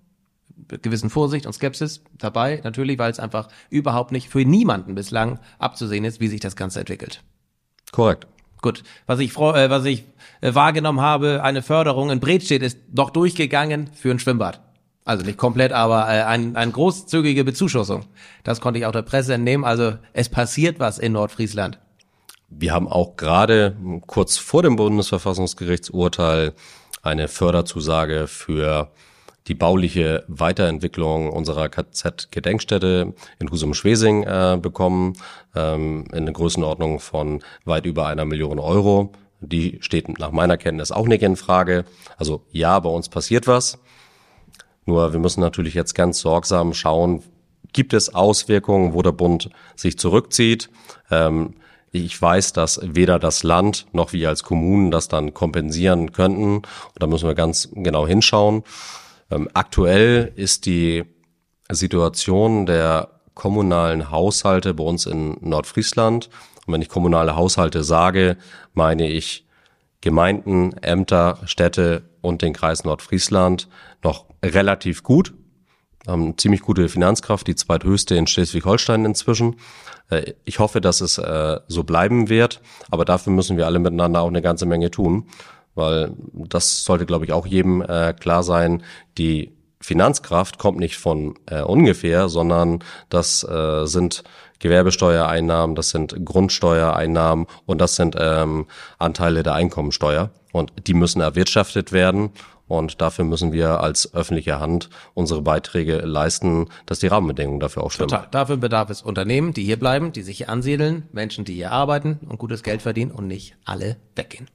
Speaker 1: gewissen Vorsicht und Skepsis dabei, natürlich, weil es einfach überhaupt nicht für niemanden bislang abzusehen ist, wie sich das Ganze entwickelt.
Speaker 2: Korrekt.
Speaker 1: Gut, was ich, äh, was ich äh, wahrgenommen habe, eine Förderung in Bredstedt ist noch durchgegangen für ein Schwimmbad. Also nicht komplett, aber äh, ein, eine großzügige Bezuschussung. Das konnte ich auch der Presse entnehmen. Also es passiert was in Nordfriesland.
Speaker 2: Wir haben auch gerade kurz vor dem Bundesverfassungsgerichtsurteil eine Förderzusage für die bauliche Weiterentwicklung unserer KZ-Gedenkstätte in Husum-Schwesing äh, bekommen, ähm, in der Größenordnung von weit über einer Million Euro. Die steht nach meiner Kenntnis auch nicht in Frage. Also ja, bei uns passiert was. Nur wir müssen natürlich jetzt ganz sorgsam schauen, gibt es Auswirkungen, wo der Bund sich zurückzieht. Ähm, ich weiß, dass weder das Land noch wir als Kommunen das dann kompensieren könnten. Und da müssen wir ganz genau hinschauen. Ähm, aktuell ist die Situation der kommunalen Haushalte bei uns in Nordfriesland. Und wenn ich kommunale Haushalte sage, meine ich Gemeinden, Ämter, Städte und den Kreis Nordfriesland noch relativ gut. Haben ziemlich gute Finanzkraft, die zweithöchste in Schleswig-Holstein inzwischen. Äh, ich hoffe, dass es äh, so bleiben wird, aber dafür müssen wir alle miteinander auch eine ganze Menge tun weil das sollte, glaube ich, auch jedem äh, klar sein. Die Finanzkraft kommt nicht von äh, ungefähr, sondern das äh, sind Gewerbesteuereinnahmen, das sind Grundsteuereinnahmen und das sind ähm, Anteile der Einkommensteuer. Und die müssen erwirtschaftet werden. Und dafür müssen wir als öffentliche Hand unsere Beiträge leisten, dass die Rahmenbedingungen dafür auch stimmen. Total.
Speaker 1: Dafür bedarf es Unternehmen, die hier bleiben, die sich hier ansiedeln, Menschen, die hier arbeiten und gutes Geld verdienen und nicht alle weggehen.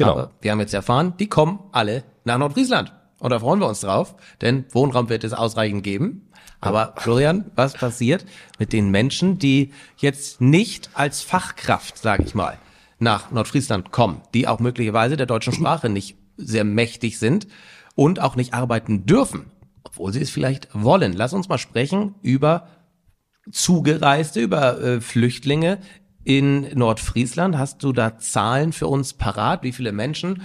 Speaker 1: Genau. Aber wir haben jetzt erfahren, die kommen alle nach Nordfriesland. Und da freuen wir uns drauf, denn Wohnraum wird es ausreichend geben. Aber Florian, was passiert mit den Menschen, die jetzt nicht als Fachkraft, sage ich mal, nach Nordfriesland kommen, die auch möglicherweise der deutschen Sprache nicht sehr mächtig sind und auch nicht arbeiten dürfen, obwohl sie es vielleicht wollen. Lass uns mal sprechen über Zugereiste, über äh, Flüchtlinge, in Nordfriesland. Hast du da Zahlen für uns parat, wie viele Menschen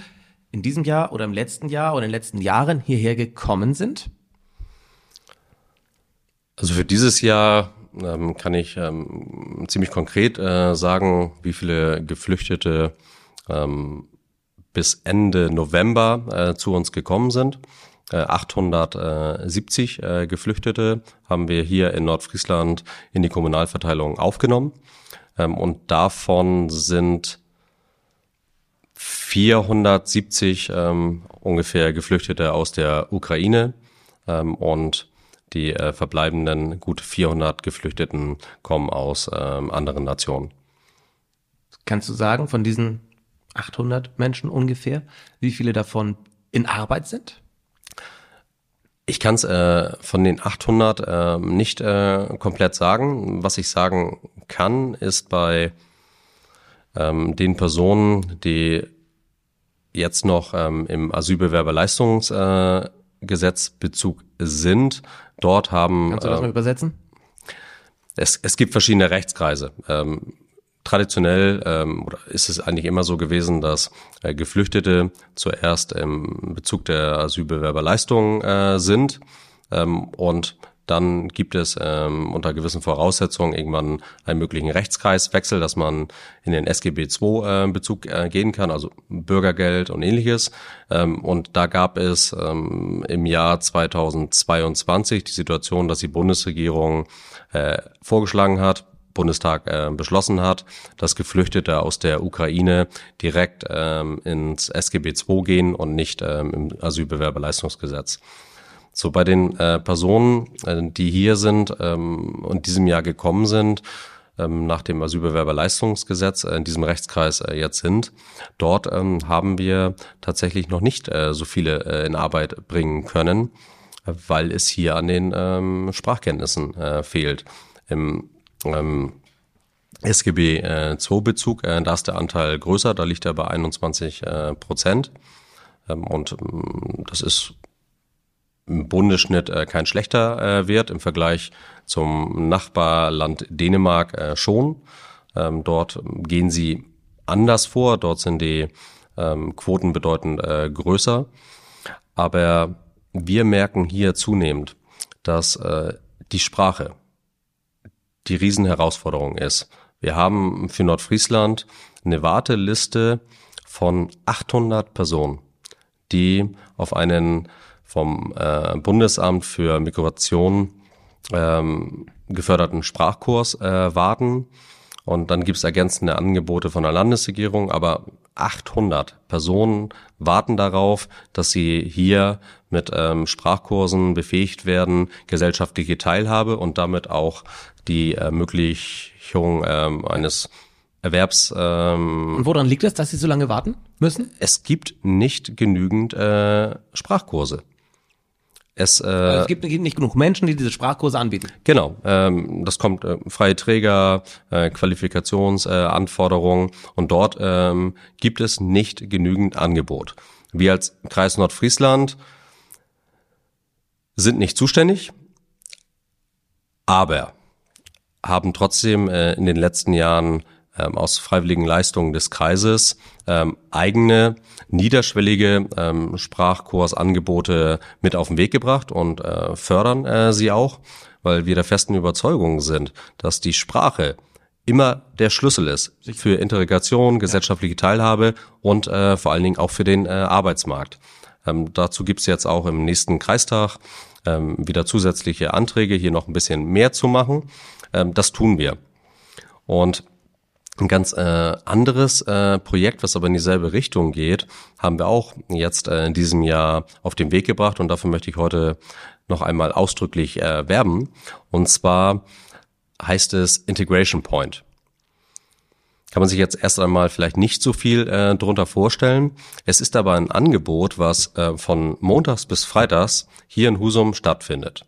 Speaker 1: in diesem Jahr oder im letzten Jahr oder in den letzten Jahren hierher gekommen sind?
Speaker 2: Also für dieses Jahr ähm, kann ich ähm, ziemlich konkret äh, sagen, wie viele Geflüchtete ähm, bis Ende November äh, zu uns gekommen sind. 870 äh, äh, Geflüchtete haben wir hier in Nordfriesland in die Kommunalverteilung aufgenommen. Ähm, und davon sind 470 ähm, ungefähr Geflüchtete aus der Ukraine ähm, und die äh, verbleibenden gut 400 Geflüchteten kommen aus ähm, anderen Nationen.
Speaker 1: Kannst du sagen, von diesen 800 Menschen ungefähr, wie viele davon in Arbeit sind?
Speaker 2: Ich kann es äh, von den 800 äh, nicht äh, komplett sagen. Was ich sagen kann, ist bei ähm, den Personen, die jetzt noch ähm, im Asylbewerberleistungsgesetzbezug äh, sind, dort haben.
Speaker 1: Kannst du das mal äh, übersetzen?
Speaker 2: Es, es gibt verschiedene Rechtskreise. Ähm, traditionell ähm, oder ist es eigentlich immer so gewesen, dass äh, Geflüchtete zuerst im Bezug der Asylbewerberleistung äh, sind ähm, und dann gibt es ähm, unter gewissen Voraussetzungen irgendwann einen möglichen Rechtskreiswechsel, dass man in den SGB II äh, Bezug äh, gehen kann, also Bürgergeld und ähnliches. Ähm, und da gab es ähm, im Jahr 2022 die Situation, dass die Bundesregierung äh, vorgeschlagen hat, Bundestag äh, beschlossen hat, dass Geflüchtete aus der Ukraine direkt ähm, ins SGB II gehen und nicht ähm, im Asylbewerberleistungsgesetz. So bei den äh, Personen, äh, die hier sind ähm, und diesem Jahr gekommen sind, ähm, nach dem Asylbewerberleistungsgesetz äh, in diesem Rechtskreis äh, jetzt sind, dort ähm, haben wir tatsächlich noch nicht äh, so viele in Arbeit bringen können, weil es hier an den ähm, Sprachkenntnissen fehlt. Im ähm, SGB äh, II-Bezug, äh, da ist der Anteil größer, da liegt er bei 21 äh, Prozent. Ähm, und ähm, das ist im Bundesschnitt kein schlechter Wert im Vergleich zum Nachbarland Dänemark schon. Ähm, dort gehen sie anders vor, dort sind die Quoten bedeutend größer. Aber wir merken hier zunehmend, dass die Sprache, die Riesenherausforderung ist. Wir haben für Nordfriesland eine Warteliste von 800 Personen, die auf einen vom äh, Bundesamt für Migration ähm, geförderten Sprachkurs äh, warten. Und dann gibt es ergänzende Angebote von der Landesregierung, aber 800 Personen warten darauf, dass sie hier mit ähm, Sprachkursen befähigt werden, gesellschaftliche Teilhabe und damit auch die Ermöglichung ähm, eines Erwerbs. Ähm,
Speaker 1: und woran liegt es, dass Sie so lange warten müssen?
Speaker 2: Es gibt nicht genügend äh, Sprachkurse.
Speaker 1: Es, äh, also es gibt nicht genug Menschen, die diese Sprachkurse anbieten.
Speaker 2: Genau, ähm, das kommt äh, freie Träger, äh, Qualifikationsanforderungen äh, und dort ähm, gibt es nicht genügend Angebot. Wir als Kreis Nordfriesland sind nicht zuständig, aber haben trotzdem äh, in den letzten Jahren ähm, aus freiwilligen Leistungen des Kreises ähm, eigene niederschwellige ähm, Sprachkursangebote mit auf den Weg gebracht und äh, fördern äh, sie auch, weil wir der festen Überzeugung sind, dass die Sprache immer der Schlüssel ist für Integration, gesellschaftliche Teilhabe und äh, vor allen Dingen auch für den äh, Arbeitsmarkt. Ähm, dazu gibt's jetzt auch im nächsten Kreistag ähm, wieder zusätzliche Anträge, hier noch ein bisschen mehr zu machen. Ähm, das tun wir. Und ein ganz äh, anderes äh, Projekt, was aber in dieselbe Richtung geht, haben wir auch jetzt äh, in diesem Jahr auf den Weg gebracht und dafür möchte ich heute noch einmal ausdrücklich äh, werben. Und zwar heißt es Integration Point. Kann man sich jetzt erst einmal vielleicht nicht so viel äh, drunter vorstellen. Es ist aber ein Angebot, was äh, von montags bis freitags hier in Husum stattfindet.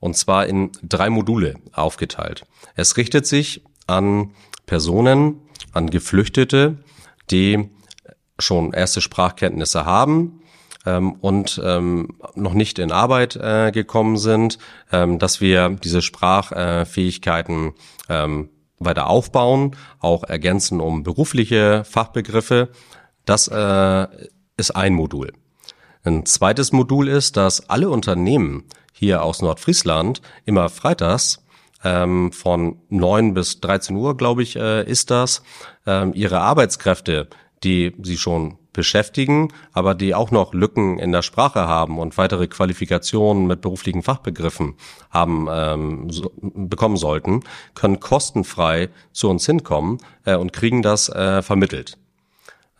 Speaker 2: Und zwar in drei Module aufgeteilt. Es richtet sich an Personen, an Geflüchtete, die schon erste Sprachkenntnisse haben ähm, und ähm, noch nicht in Arbeit äh, gekommen sind, ähm, dass wir diese Sprachfähigkeiten ähm, weiter aufbauen, auch ergänzen um berufliche Fachbegriffe. Das äh, ist ein Modul. Ein zweites Modul ist, dass alle Unternehmen hier aus Nordfriesland immer freitags ähm, von neun bis 13 Uhr, glaube ich, äh, ist das, ähm, ihre Arbeitskräfte, die sie schon beschäftigen, aber die auch noch Lücken in der Sprache haben und weitere Qualifikationen mit beruflichen Fachbegriffen haben ähm, so, bekommen sollten, können kostenfrei zu uns hinkommen äh, und kriegen das äh, vermittelt.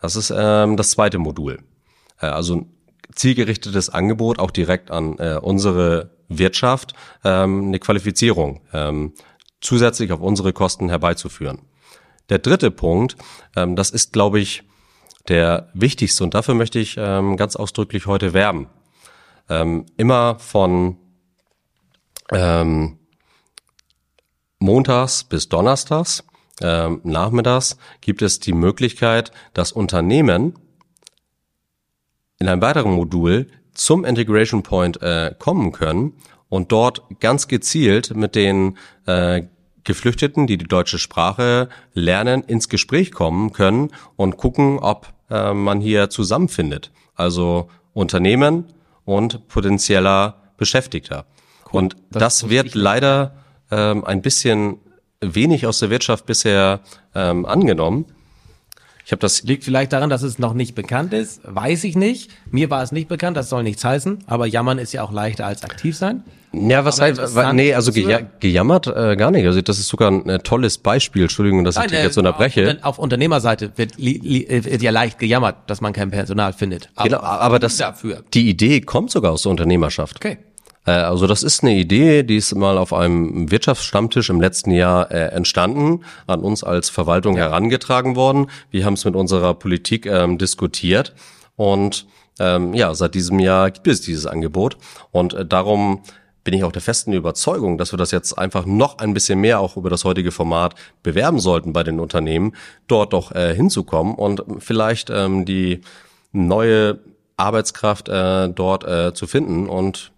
Speaker 2: Das ist ähm, das zweite Modul. Äh, also zielgerichtetes Angebot auch direkt an äh, unsere Wirtschaft, ähm, eine Qualifizierung ähm, zusätzlich auf unsere Kosten herbeizuführen. Der dritte Punkt, ähm, das ist, glaube ich, der wichtigste und dafür möchte ich ähm, ganz ausdrücklich heute werben. Ähm, immer von ähm, montags bis donnerstags ähm, nachmittags gibt es die Möglichkeit, dass Unternehmen in einem weiteren Modul zum Integration Point äh, kommen können und dort ganz gezielt mit den äh, Geflüchteten, die die deutsche Sprache lernen, ins Gespräch kommen können und gucken, ob äh, man hier zusammenfindet. Also Unternehmen und potenzieller Beschäftigter. Cool. Und das, das wird leider ähm, ein bisschen wenig aus der Wirtschaft bisher ähm, angenommen.
Speaker 1: Ich habe das liegt vielleicht daran, dass es noch nicht bekannt ist, weiß ich nicht. Mir war es nicht bekannt, das soll nichts heißen, aber jammern ist ja auch leichter als aktiv sein.
Speaker 2: Ja, was heißt, nee, also geja gejammert äh, gar nicht. Also das ist sogar ein äh, tolles Beispiel. Entschuldigung, dass Nein, ich dich jetzt unterbreche.
Speaker 1: Auf, auf Unternehmerseite wird, wird ja leicht gejammert, dass man kein Personal findet.
Speaker 2: Aber genau, aber das, dafür. die Idee kommt sogar aus der Unternehmerschaft. Okay. Äh, also das ist eine Idee, die ist mal auf einem Wirtschaftsstammtisch im letzten Jahr äh, entstanden, an uns als Verwaltung ja. herangetragen worden. Wir haben es mit unserer Politik ähm, diskutiert und ähm, ja, seit diesem Jahr gibt es dieses Angebot und äh, darum bin ich auch der festen Überzeugung, dass wir das jetzt einfach noch ein bisschen mehr auch über das heutige Format bewerben sollten bei den Unternehmen, dort doch äh, hinzukommen und vielleicht ähm, die neue Arbeitskraft äh, dort äh, zu finden und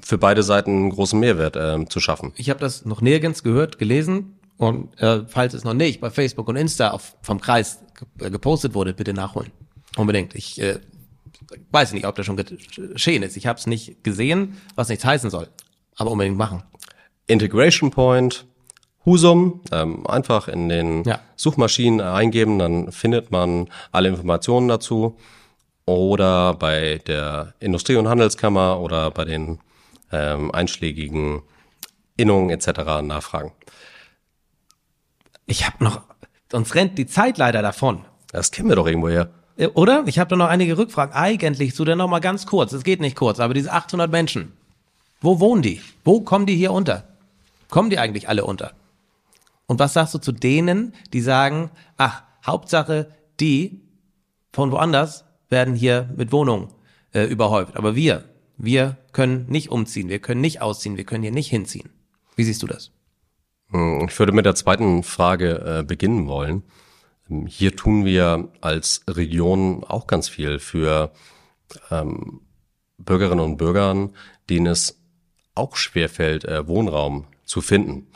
Speaker 2: für beide Seiten einen großen Mehrwert äh, zu schaffen.
Speaker 1: Ich habe das noch nirgends gehört, gelesen und äh, falls es noch nicht bei Facebook und Insta auf, vom Kreis äh, gepostet wurde, bitte nachholen. Unbedingt. Ich äh, weiß nicht, ob das schon geschehen ist. Ich habe es nicht gesehen, was nichts heißen soll. Aber unbedingt machen.
Speaker 2: Integration Point, Husum, ähm, einfach in den ja. Suchmaschinen eingeben, dann findet man alle Informationen dazu. Oder bei der Industrie- und Handelskammer oder bei den ähm, einschlägigen Innungen etc. nachfragen.
Speaker 1: Ich habe noch, uns rennt die Zeit leider davon.
Speaker 2: Das kennen wir doch irgendwo her.
Speaker 1: Äh, oder? Ich habe da noch einige Rückfragen. Eigentlich, so dann noch mal ganz kurz. Es geht nicht kurz, aber diese 800 Menschen. Wo wohnen die? Wo kommen die hier unter? Kommen die eigentlich alle unter? Und was sagst du zu denen, die sagen, ach, Hauptsache die von woanders werden hier mit Wohnungen äh, überhäuft. Aber wir, wir können nicht umziehen, wir können nicht ausziehen, wir können hier nicht hinziehen. Wie siehst du das?
Speaker 2: Hm, ich würde mit der zweiten Frage äh, beginnen wollen. Ähm, hier tun wir als Region auch ganz viel für ähm, Bürgerinnen und Bürgern, denen es auch schwerfällt, äh, Wohnraum zu finden.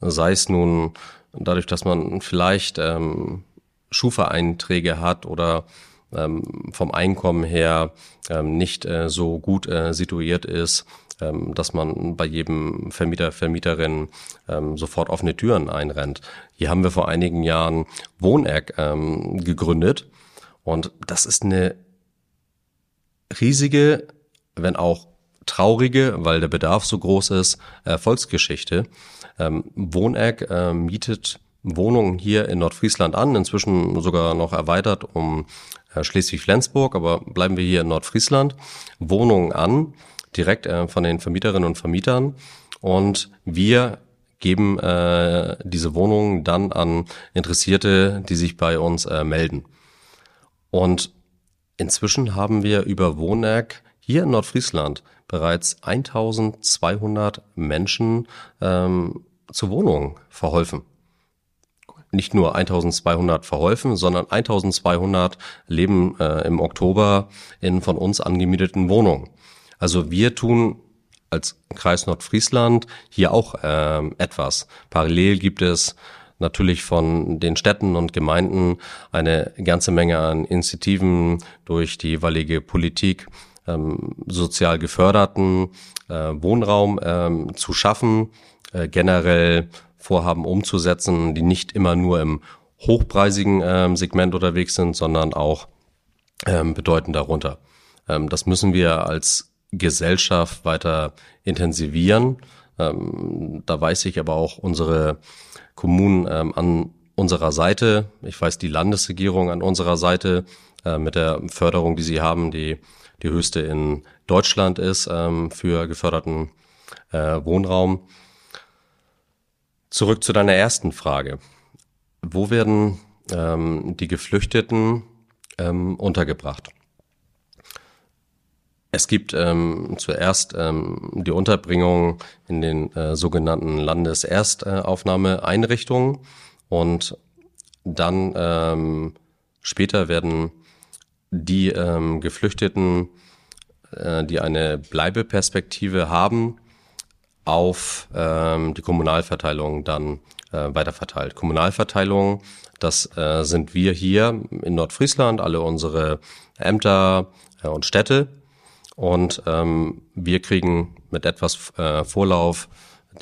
Speaker 2: Sei es nun dadurch, dass man vielleicht ähm, Schufa-Einträge hat oder vom Einkommen her ähm, nicht äh, so gut äh, situiert ist, ähm, dass man bei jedem Vermieter, Vermieterin ähm, sofort offene Türen einrennt. Hier haben wir vor einigen Jahren Wohneck ähm, gegründet und das ist eine riesige, wenn auch traurige, weil der Bedarf so groß ist, Erfolgsgeschichte. Ähm, Wohneck äh, mietet Wohnungen hier in Nordfriesland an, inzwischen sogar noch erweitert um Schleswig-Flensburg, aber bleiben wir hier in Nordfriesland, Wohnungen an, direkt äh, von den Vermieterinnen und Vermietern. Und wir geben äh, diese Wohnungen dann an Interessierte, die sich bei uns äh, melden. Und inzwischen haben wir über Wohneck hier in Nordfriesland bereits 1200 Menschen ähm, zu Wohnungen verholfen nicht nur 1200 verholfen, sondern 1200 leben äh, im Oktober in von uns angemieteten Wohnungen. Also wir tun als Kreis Nordfriesland hier auch äh, etwas. Parallel gibt es natürlich von den Städten und Gemeinden eine ganze Menge an Initiativen durch die jeweilige Politik, ähm, sozial geförderten äh, Wohnraum ähm, zu schaffen, äh, generell Vorhaben umzusetzen, die nicht immer nur im hochpreisigen ähm, Segment unterwegs sind, sondern auch ähm, bedeutend darunter. Ähm, das müssen wir als Gesellschaft weiter intensivieren. Ähm, da weiß ich aber auch unsere Kommunen ähm, an unserer Seite. Ich weiß die Landesregierung an unserer Seite äh, mit der Förderung, die sie haben, die die höchste in Deutschland ist ähm, für geförderten äh, Wohnraum. Zurück zu deiner ersten Frage. Wo werden ähm, die Geflüchteten ähm, untergebracht? Es gibt ähm, zuerst ähm, die Unterbringung in den äh, sogenannten Landeserstaufnahmeeinrichtungen und dann ähm, später werden die ähm, Geflüchteten, äh, die eine Bleibeperspektive haben, auf ähm, die Kommunalverteilung dann äh, weiterverteilt. Kommunalverteilung, das äh, sind wir hier in Nordfriesland, alle unsere Ämter äh, und Städte. Und ähm, wir kriegen mit etwas äh, Vorlauf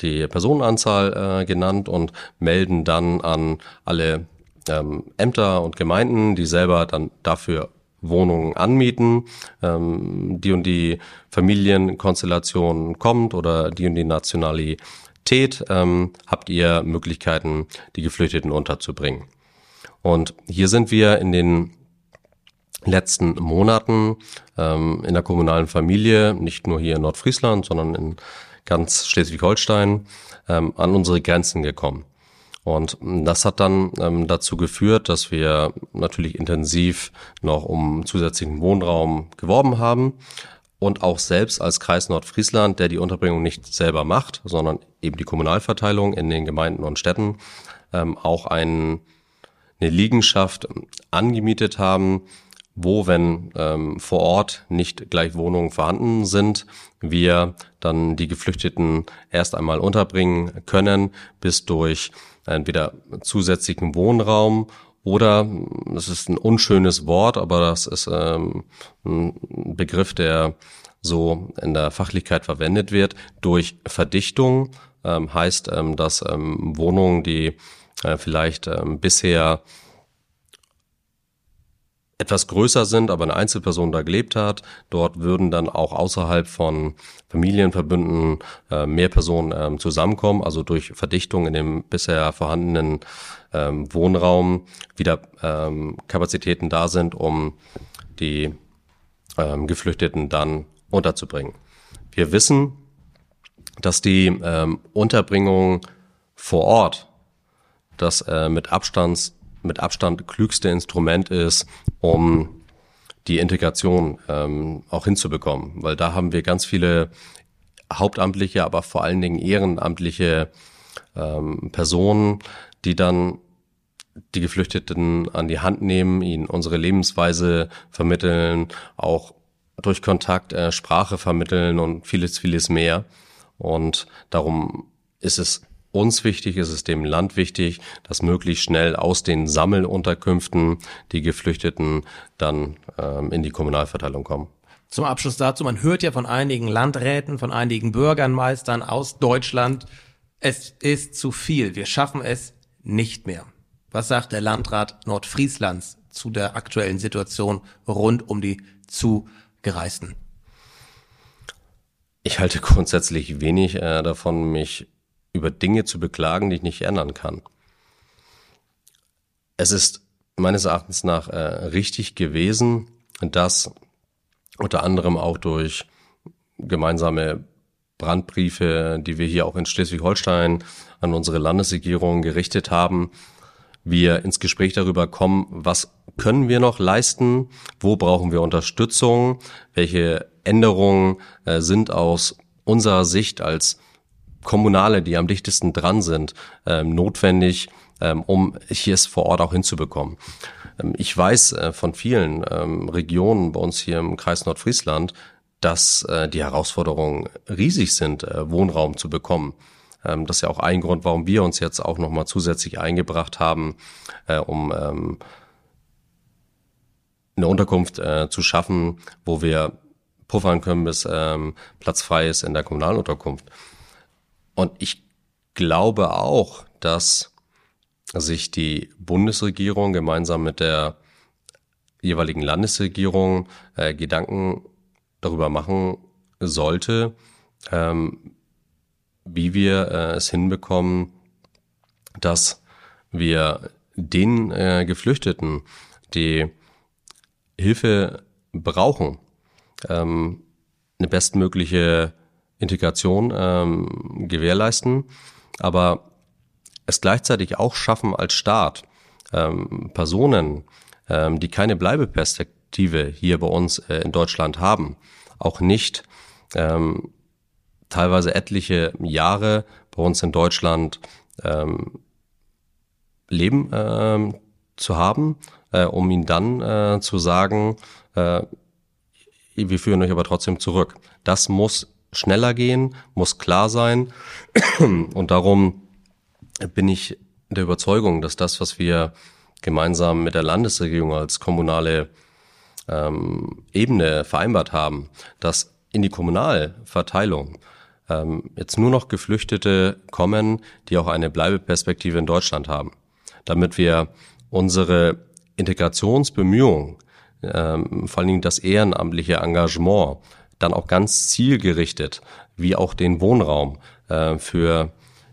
Speaker 2: die Personenanzahl äh, genannt und melden dann an alle ähm, Ämter und Gemeinden, die selber dann dafür Wohnungen anmieten, ähm, die und die Familienkonstellation kommt oder die und die Nationalität, ähm, habt ihr Möglichkeiten, die Geflüchteten unterzubringen. Und hier sind wir in den letzten Monaten ähm, in der kommunalen Familie, nicht nur hier in Nordfriesland, sondern in ganz Schleswig-Holstein, ähm, an unsere Grenzen gekommen. Und das hat dann ähm, dazu geführt, dass wir natürlich intensiv noch um zusätzlichen Wohnraum geworben haben. Und auch selbst als Kreis Nordfriesland, der die Unterbringung nicht selber macht, sondern eben die Kommunalverteilung in den Gemeinden und Städten, ähm, auch ein, eine Liegenschaft angemietet haben, wo, wenn ähm, vor Ort nicht gleich Wohnungen vorhanden sind, wir dann die Geflüchteten erst einmal unterbringen können, bis durch entweder zusätzlichen Wohnraum oder, das ist ein unschönes Wort, aber das ist ähm, ein Begriff, der so in der Fachlichkeit verwendet wird, durch Verdichtung. Ähm, heißt, ähm, dass ähm, Wohnungen, die äh, vielleicht ähm, bisher etwas größer sind, aber eine Einzelperson da gelebt hat. Dort würden dann auch außerhalb von Familienverbünden äh, mehr Personen ähm, zusammenkommen, also durch Verdichtung in dem bisher vorhandenen ähm, Wohnraum wieder ähm, Kapazitäten da sind, um die ähm, Geflüchteten dann unterzubringen. Wir wissen, dass die ähm, Unterbringung vor Ort das äh, mit Abstands mit Abstand klügste Instrument ist, um die Integration ähm, auch hinzubekommen. Weil da haben wir ganz viele hauptamtliche, aber vor allen Dingen ehrenamtliche ähm, Personen, die dann die Geflüchteten an die Hand nehmen, ihnen unsere Lebensweise vermitteln, auch durch Kontakt äh, Sprache vermitteln und vieles, vieles mehr. Und darum ist es uns wichtig, ist es dem Land wichtig, dass möglichst schnell aus den Sammelunterkünften die Geflüchteten dann ähm, in die Kommunalverteilung kommen.
Speaker 1: Zum Abschluss dazu, man hört ja von einigen Landräten, von einigen Bürgermeistern aus Deutschland, es ist zu viel, wir schaffen es nicht mehr. Was sagt der Landrat Nordfrieslands zu der aktuellen Situation rund um die Zugereisten?
Speaker 2: Ich halte [laughs] grundsätzlich wenig äh, davon, mich über Dinge zu beklagen, die ich nicht ändern kann. Es ist meines Erachtens nach äh, richtig gewesen, dass unter anderem auch durch gemeinsame Brandbriefe, die wir hier auch in Schleswig-Holstein an unsere Landesregierung gerichtet haben, wir ins Gespräch darüber kommen, was können wir noch leisten, wo brauchen wir Unterstützung, welche Änderungen äh, sind aus unserer Sicht als Kommunale, die am dichtesten dran sind, ähm, notwendig, ähm, um hier es vor Ort auch hinzubekommen. Ähm, ich weiß äh, von vielen ähm, Regionen bei uns hier im Kreis Nordfriesland, dass äh, die Herausforderungen riesig sind, äh, Wohnraum zu bekommen. Ähm, das ist ja auch ein Grund, warum wir uns jetzt auch nochmal zusätzlich eingebracht haben, äh, um ähm, eine Unterkunft äh, zu schaffen, wo wir puffern können, bis ähm, Platz frei ist in der kommunalen Unterkunft. Und ich glaube auch, dass sich die Bundesregierung gemeinsam mit der jeweiligen Landesregierung äh, Gedanken darüber machen sollte, ähm, wie wir äh, es hinbekommen, dass wir den äh, Geflüchteten, die Hilfe brauchen, ähm, eine bestmögliche Integration ähm, gewährleisten, aber es gleichzeitig auch schaffen als Staat, ähm, Personen, ähm, die keine Bleibeperspektive hier bei uns äh, in Deutschland haben, auch nicht ähm, teilweise etliche Jahre bei uns in Deutschland ähm, leben ähm, zu haben, äh, um ihnen dann äh, zu sagen, äh, wir führen euch aber trotzdem zurück. Das muss schneller gehen, muss klar sein. [clears throat] Und darum bin ich der Überzeugung, dass das, was wir gemeinsam mit der Landesregierung als kommunale ähm, Ebene vereinbart haben, dass in die Kommunalverteilung ähm, jetzt nur noch Geflüchtete kommen, die auch eine Bleibeperspektive in Deutschland haben, damit wir unsere Integrationsbemühungen, ähm, vor allen Dingen das ehrenamtliche Engagement, dann auch ganz zielgerichtet, wie auch den Wohnraum äh, für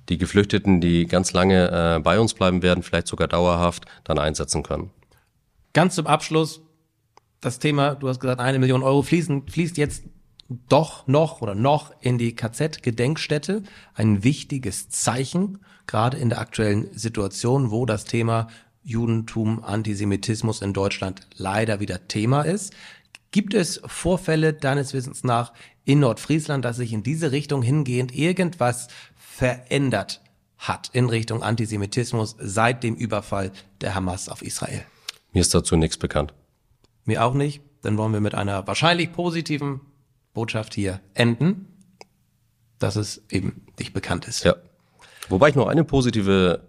Speaker 2: die Geflüchteten, die ganz lange äh, bei uns bleiben werden, vielleicht sogar dauerhaft, dann einsetzen können.
Speaker 1: Ganz zum Abschluss, das Thema, du hast gesagt, eine Million Euro fließen, fließt jetzt doch noch oder noch in die KZ-Gedenkstätte. Ein wichtiges Zeichen, gerade in der aktuellen Situation, wo das Thema Judentum, Antisemitismus in Deutschland leider wieder Thema ist. Gibt es Vorfälle deines Wissens nach in Nordfriesland, dass sich in diese Richtung hingehend irgendwas verändert hat in Richtung Antisemitismus seit dem Überfall der Hamas auf Israel?
Speaker 2: Mir ist dazu nichts bekannt.
Speaker 1: Mir auch nicht. Dann wollen wir mit einer wahrscheinlich positiven Botschaft hier enden, dass es eben nicht bekannt ist.
Speaker 2: Ja. Wobei ich noch eine positive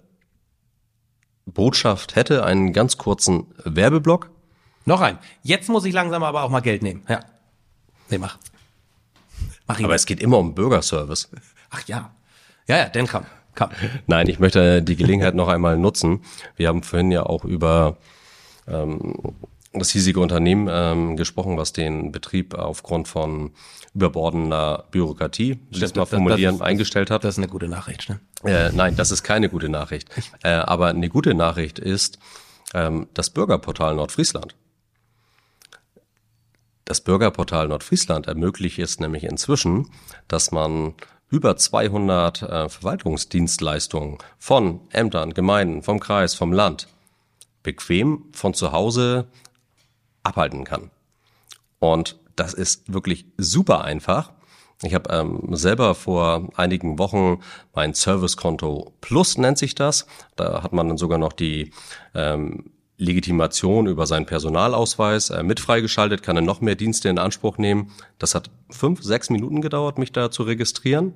Speaker 2: Botschaft hätte, einen ganz kurzen Werbeblock.
Speaker 1: Noch ein. Jetzt muss ich langsam aber auch mal Geld nehmen. Ja. Nee, mach.
Speaker 2: Mach ihn. Aber es geht immer um Bürgerservice.
Speaker 1: Ach ja. Ja, ja, denn komm. komm.
Speaker 2: Nein, ich möchte die Gelegenheit noch einmal nutzen. Wir haben vorhin ja auch über ähm, das hiesige Unternehmen ähm, gesprochen, was den Betrieb aufgrund von überbordender Bürokratie, das mal formulieren, das, eingestellt hat.
Speaker 1: Das ist eine gute Nachricht, ne?
Speaker 2: Äh, nein, das ist keine gute Nachricht. Äh, aber eine gute Nachricht ist ähm, das Bürgerportal Nordfriesland. Das Bürgerportal Nordfriesland ermöglicht es nämlich inzwischen, dass man über 200 äh, Verwaltungsdienstleistungen von Ämtern, Gemeinden, vom Kreis, vom Land bequem von zu Hause abhalten kann. Und das ist wirklich super einfach. Ich habe ähm, selber vor einigen Wochen mein Servicekonto Plus nennt sich das. Da hat man dann sogar noch die ähm, Legitimation über seinen Personalausweis äh, mit freigeschaltet, kann dann noch mehr Dienste in Anspruch nehmen. Das hat fünf, sechs Minuten gedauert, mich da zu registrieren.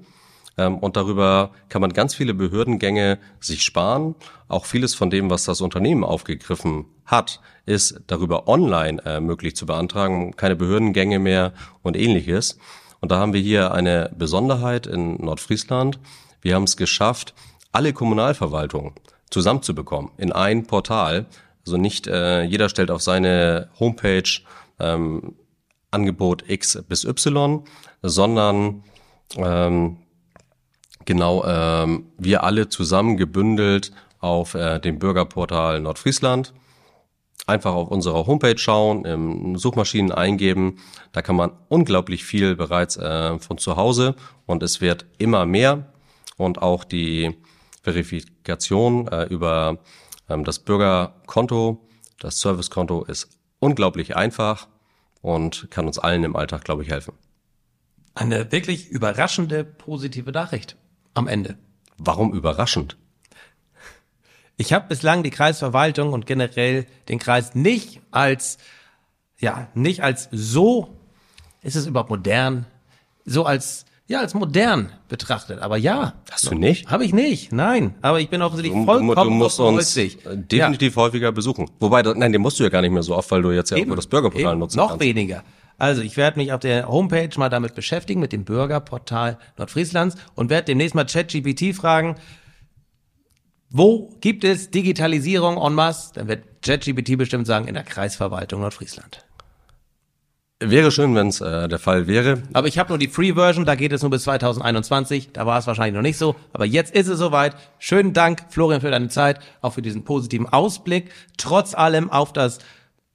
Speaker 2: Ähm, und darüber kann man ganz viele Behördengänge sich sparen. Auch vieles von dem, was das Unternehmen aufgegriffen hat, ist darüber online äh, möglich zu beantragen. Keine Behördengänge mehr und ähnliches. Und da haben wir hier eine Besonderheit in Nordfriesland. Wir haben es geschafft, alle Kommunalverwaltungen zusammenzubekommen in ein Portal. Also nicht äh, jeder stellt auf seine Homepage ähm, Angebot X bis Y, sondern ähm, genau ähm, wir alle zusammen gebündelt auf äh, dem Bürgerportal Nordfriesland. Einfach auf unserer Homepage schauen, im Suchmaschinen eingeben. Da kann man unglaublich viel bereits äh, von zu Hause und es wird immer mehr. Und auch die Verifikation äh, über ähm, das Bürgerkonto, das Servicekonto ist unglaublich einfach und kann uns allen im Alltag, glaube ich, helfen.
Speaker 1: Eine wirklich überraschende positive Nachricht am Ende.
Speaker 2: Warum überraschend?
Speaker 1: Ich habe bislang die Kreisverwaltung und generell den Kreis nicht als, ja, nicht als so, ist es überhaupt modern, so als, ja, als modern betrachtet. Aber ja.
Speaker 2: Hast du nicht?
Speaker 1: Habe ich nicht, nein. Aber ich bin offensichtlich du, vollkommen
Speaker 2: Du musst uns definitiv ja. häufiger besuchen. Wobei, nein, den musst du ja gar nicht mehr so oft, weil du jetzt ja
Speaker 1: eben,
Speaker 2: das Bürgerportal nutzt.
Speaker 1: Noch kannst. weniger. Also ich werde mich auf der Homepage mal damit beschäftigen, mit dem Bürgerportal Nordfrieslands und werde demnächst mal ChatGPT fragen, wo gibt es Digitalisierung en masse? Dann wird ChatGPT bestimmt sagen, in der Kreisverwaltung Nordfriesland.
Speaker 2: Wäre schön, wenn es äh, der Fall wäre.
Speaker 1: Aber ich habe nur die Free-Version, da geht es nur bis 2021. Da war es wahrscheinlich noch nicht so. Aber jetzt ist es soweit. Schönen Dank, Florian, für deine Zeit, auch für diesen positiven Ausblick. Trotz allem auf das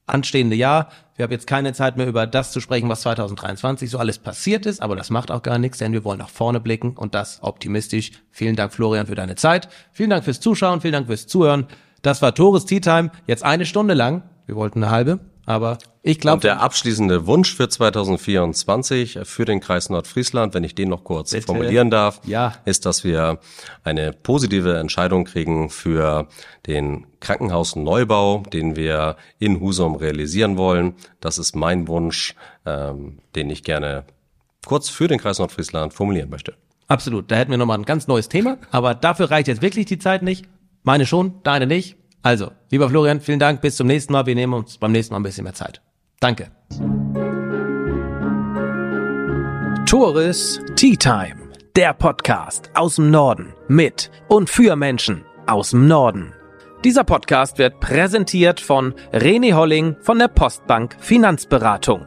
Speaker 1: anstehende Jahr. Wir haben jetzt keine Zeit mehr über das zu sprechen, was 2023 so alles passiert ist, aber das macht auch gar nichts, denn wir wollen nach vorne blicken und das optimistisch. Vielen Dank, Florian, für deine Zeit. Vielen Dank fürs Zuschauen, vielen Dank fürs Zuhören. Das war Tores Tea Time, jetzt eine Stunde lang. Wir wollten eine halbe. Aber ich glaube.
Speaker 2: Und der abschließende Wunsch für 2024 für den Kreis Nordfriesland, wenn ich den noch kurz Bitte. formulieren darf,
Speaker 1: ja.
Speaker 2: ist, dass wir eine positive Entscheidung kriegen für den Krankenhausneubau, den wir in Husum realisieren wollen. Das ist mein Wunsch, ähm, den ich gerne kurz für den Kreis Nordfriesland formulieren möchte.
Speaker 1: Absolut. Da hätten wir nochmal ein ganz neues Thema. Aber dafür reicht jetzt wirklich die Zeit nicht. Meine schon, deine nicht. Also, lieber Florian, vielen Dank. Bis zum nächsten Mal. Wir nehmen uns beim nächsten Mal ein bisschen mehr Zeit. Danke.
Speaker 3: Tourist Tea Time, der Podcast aus dem Norden mit und für Menschen aus dem Norden. Dieser Podcast wird präsentiert von René Holling von der Postbank Finanzberatung.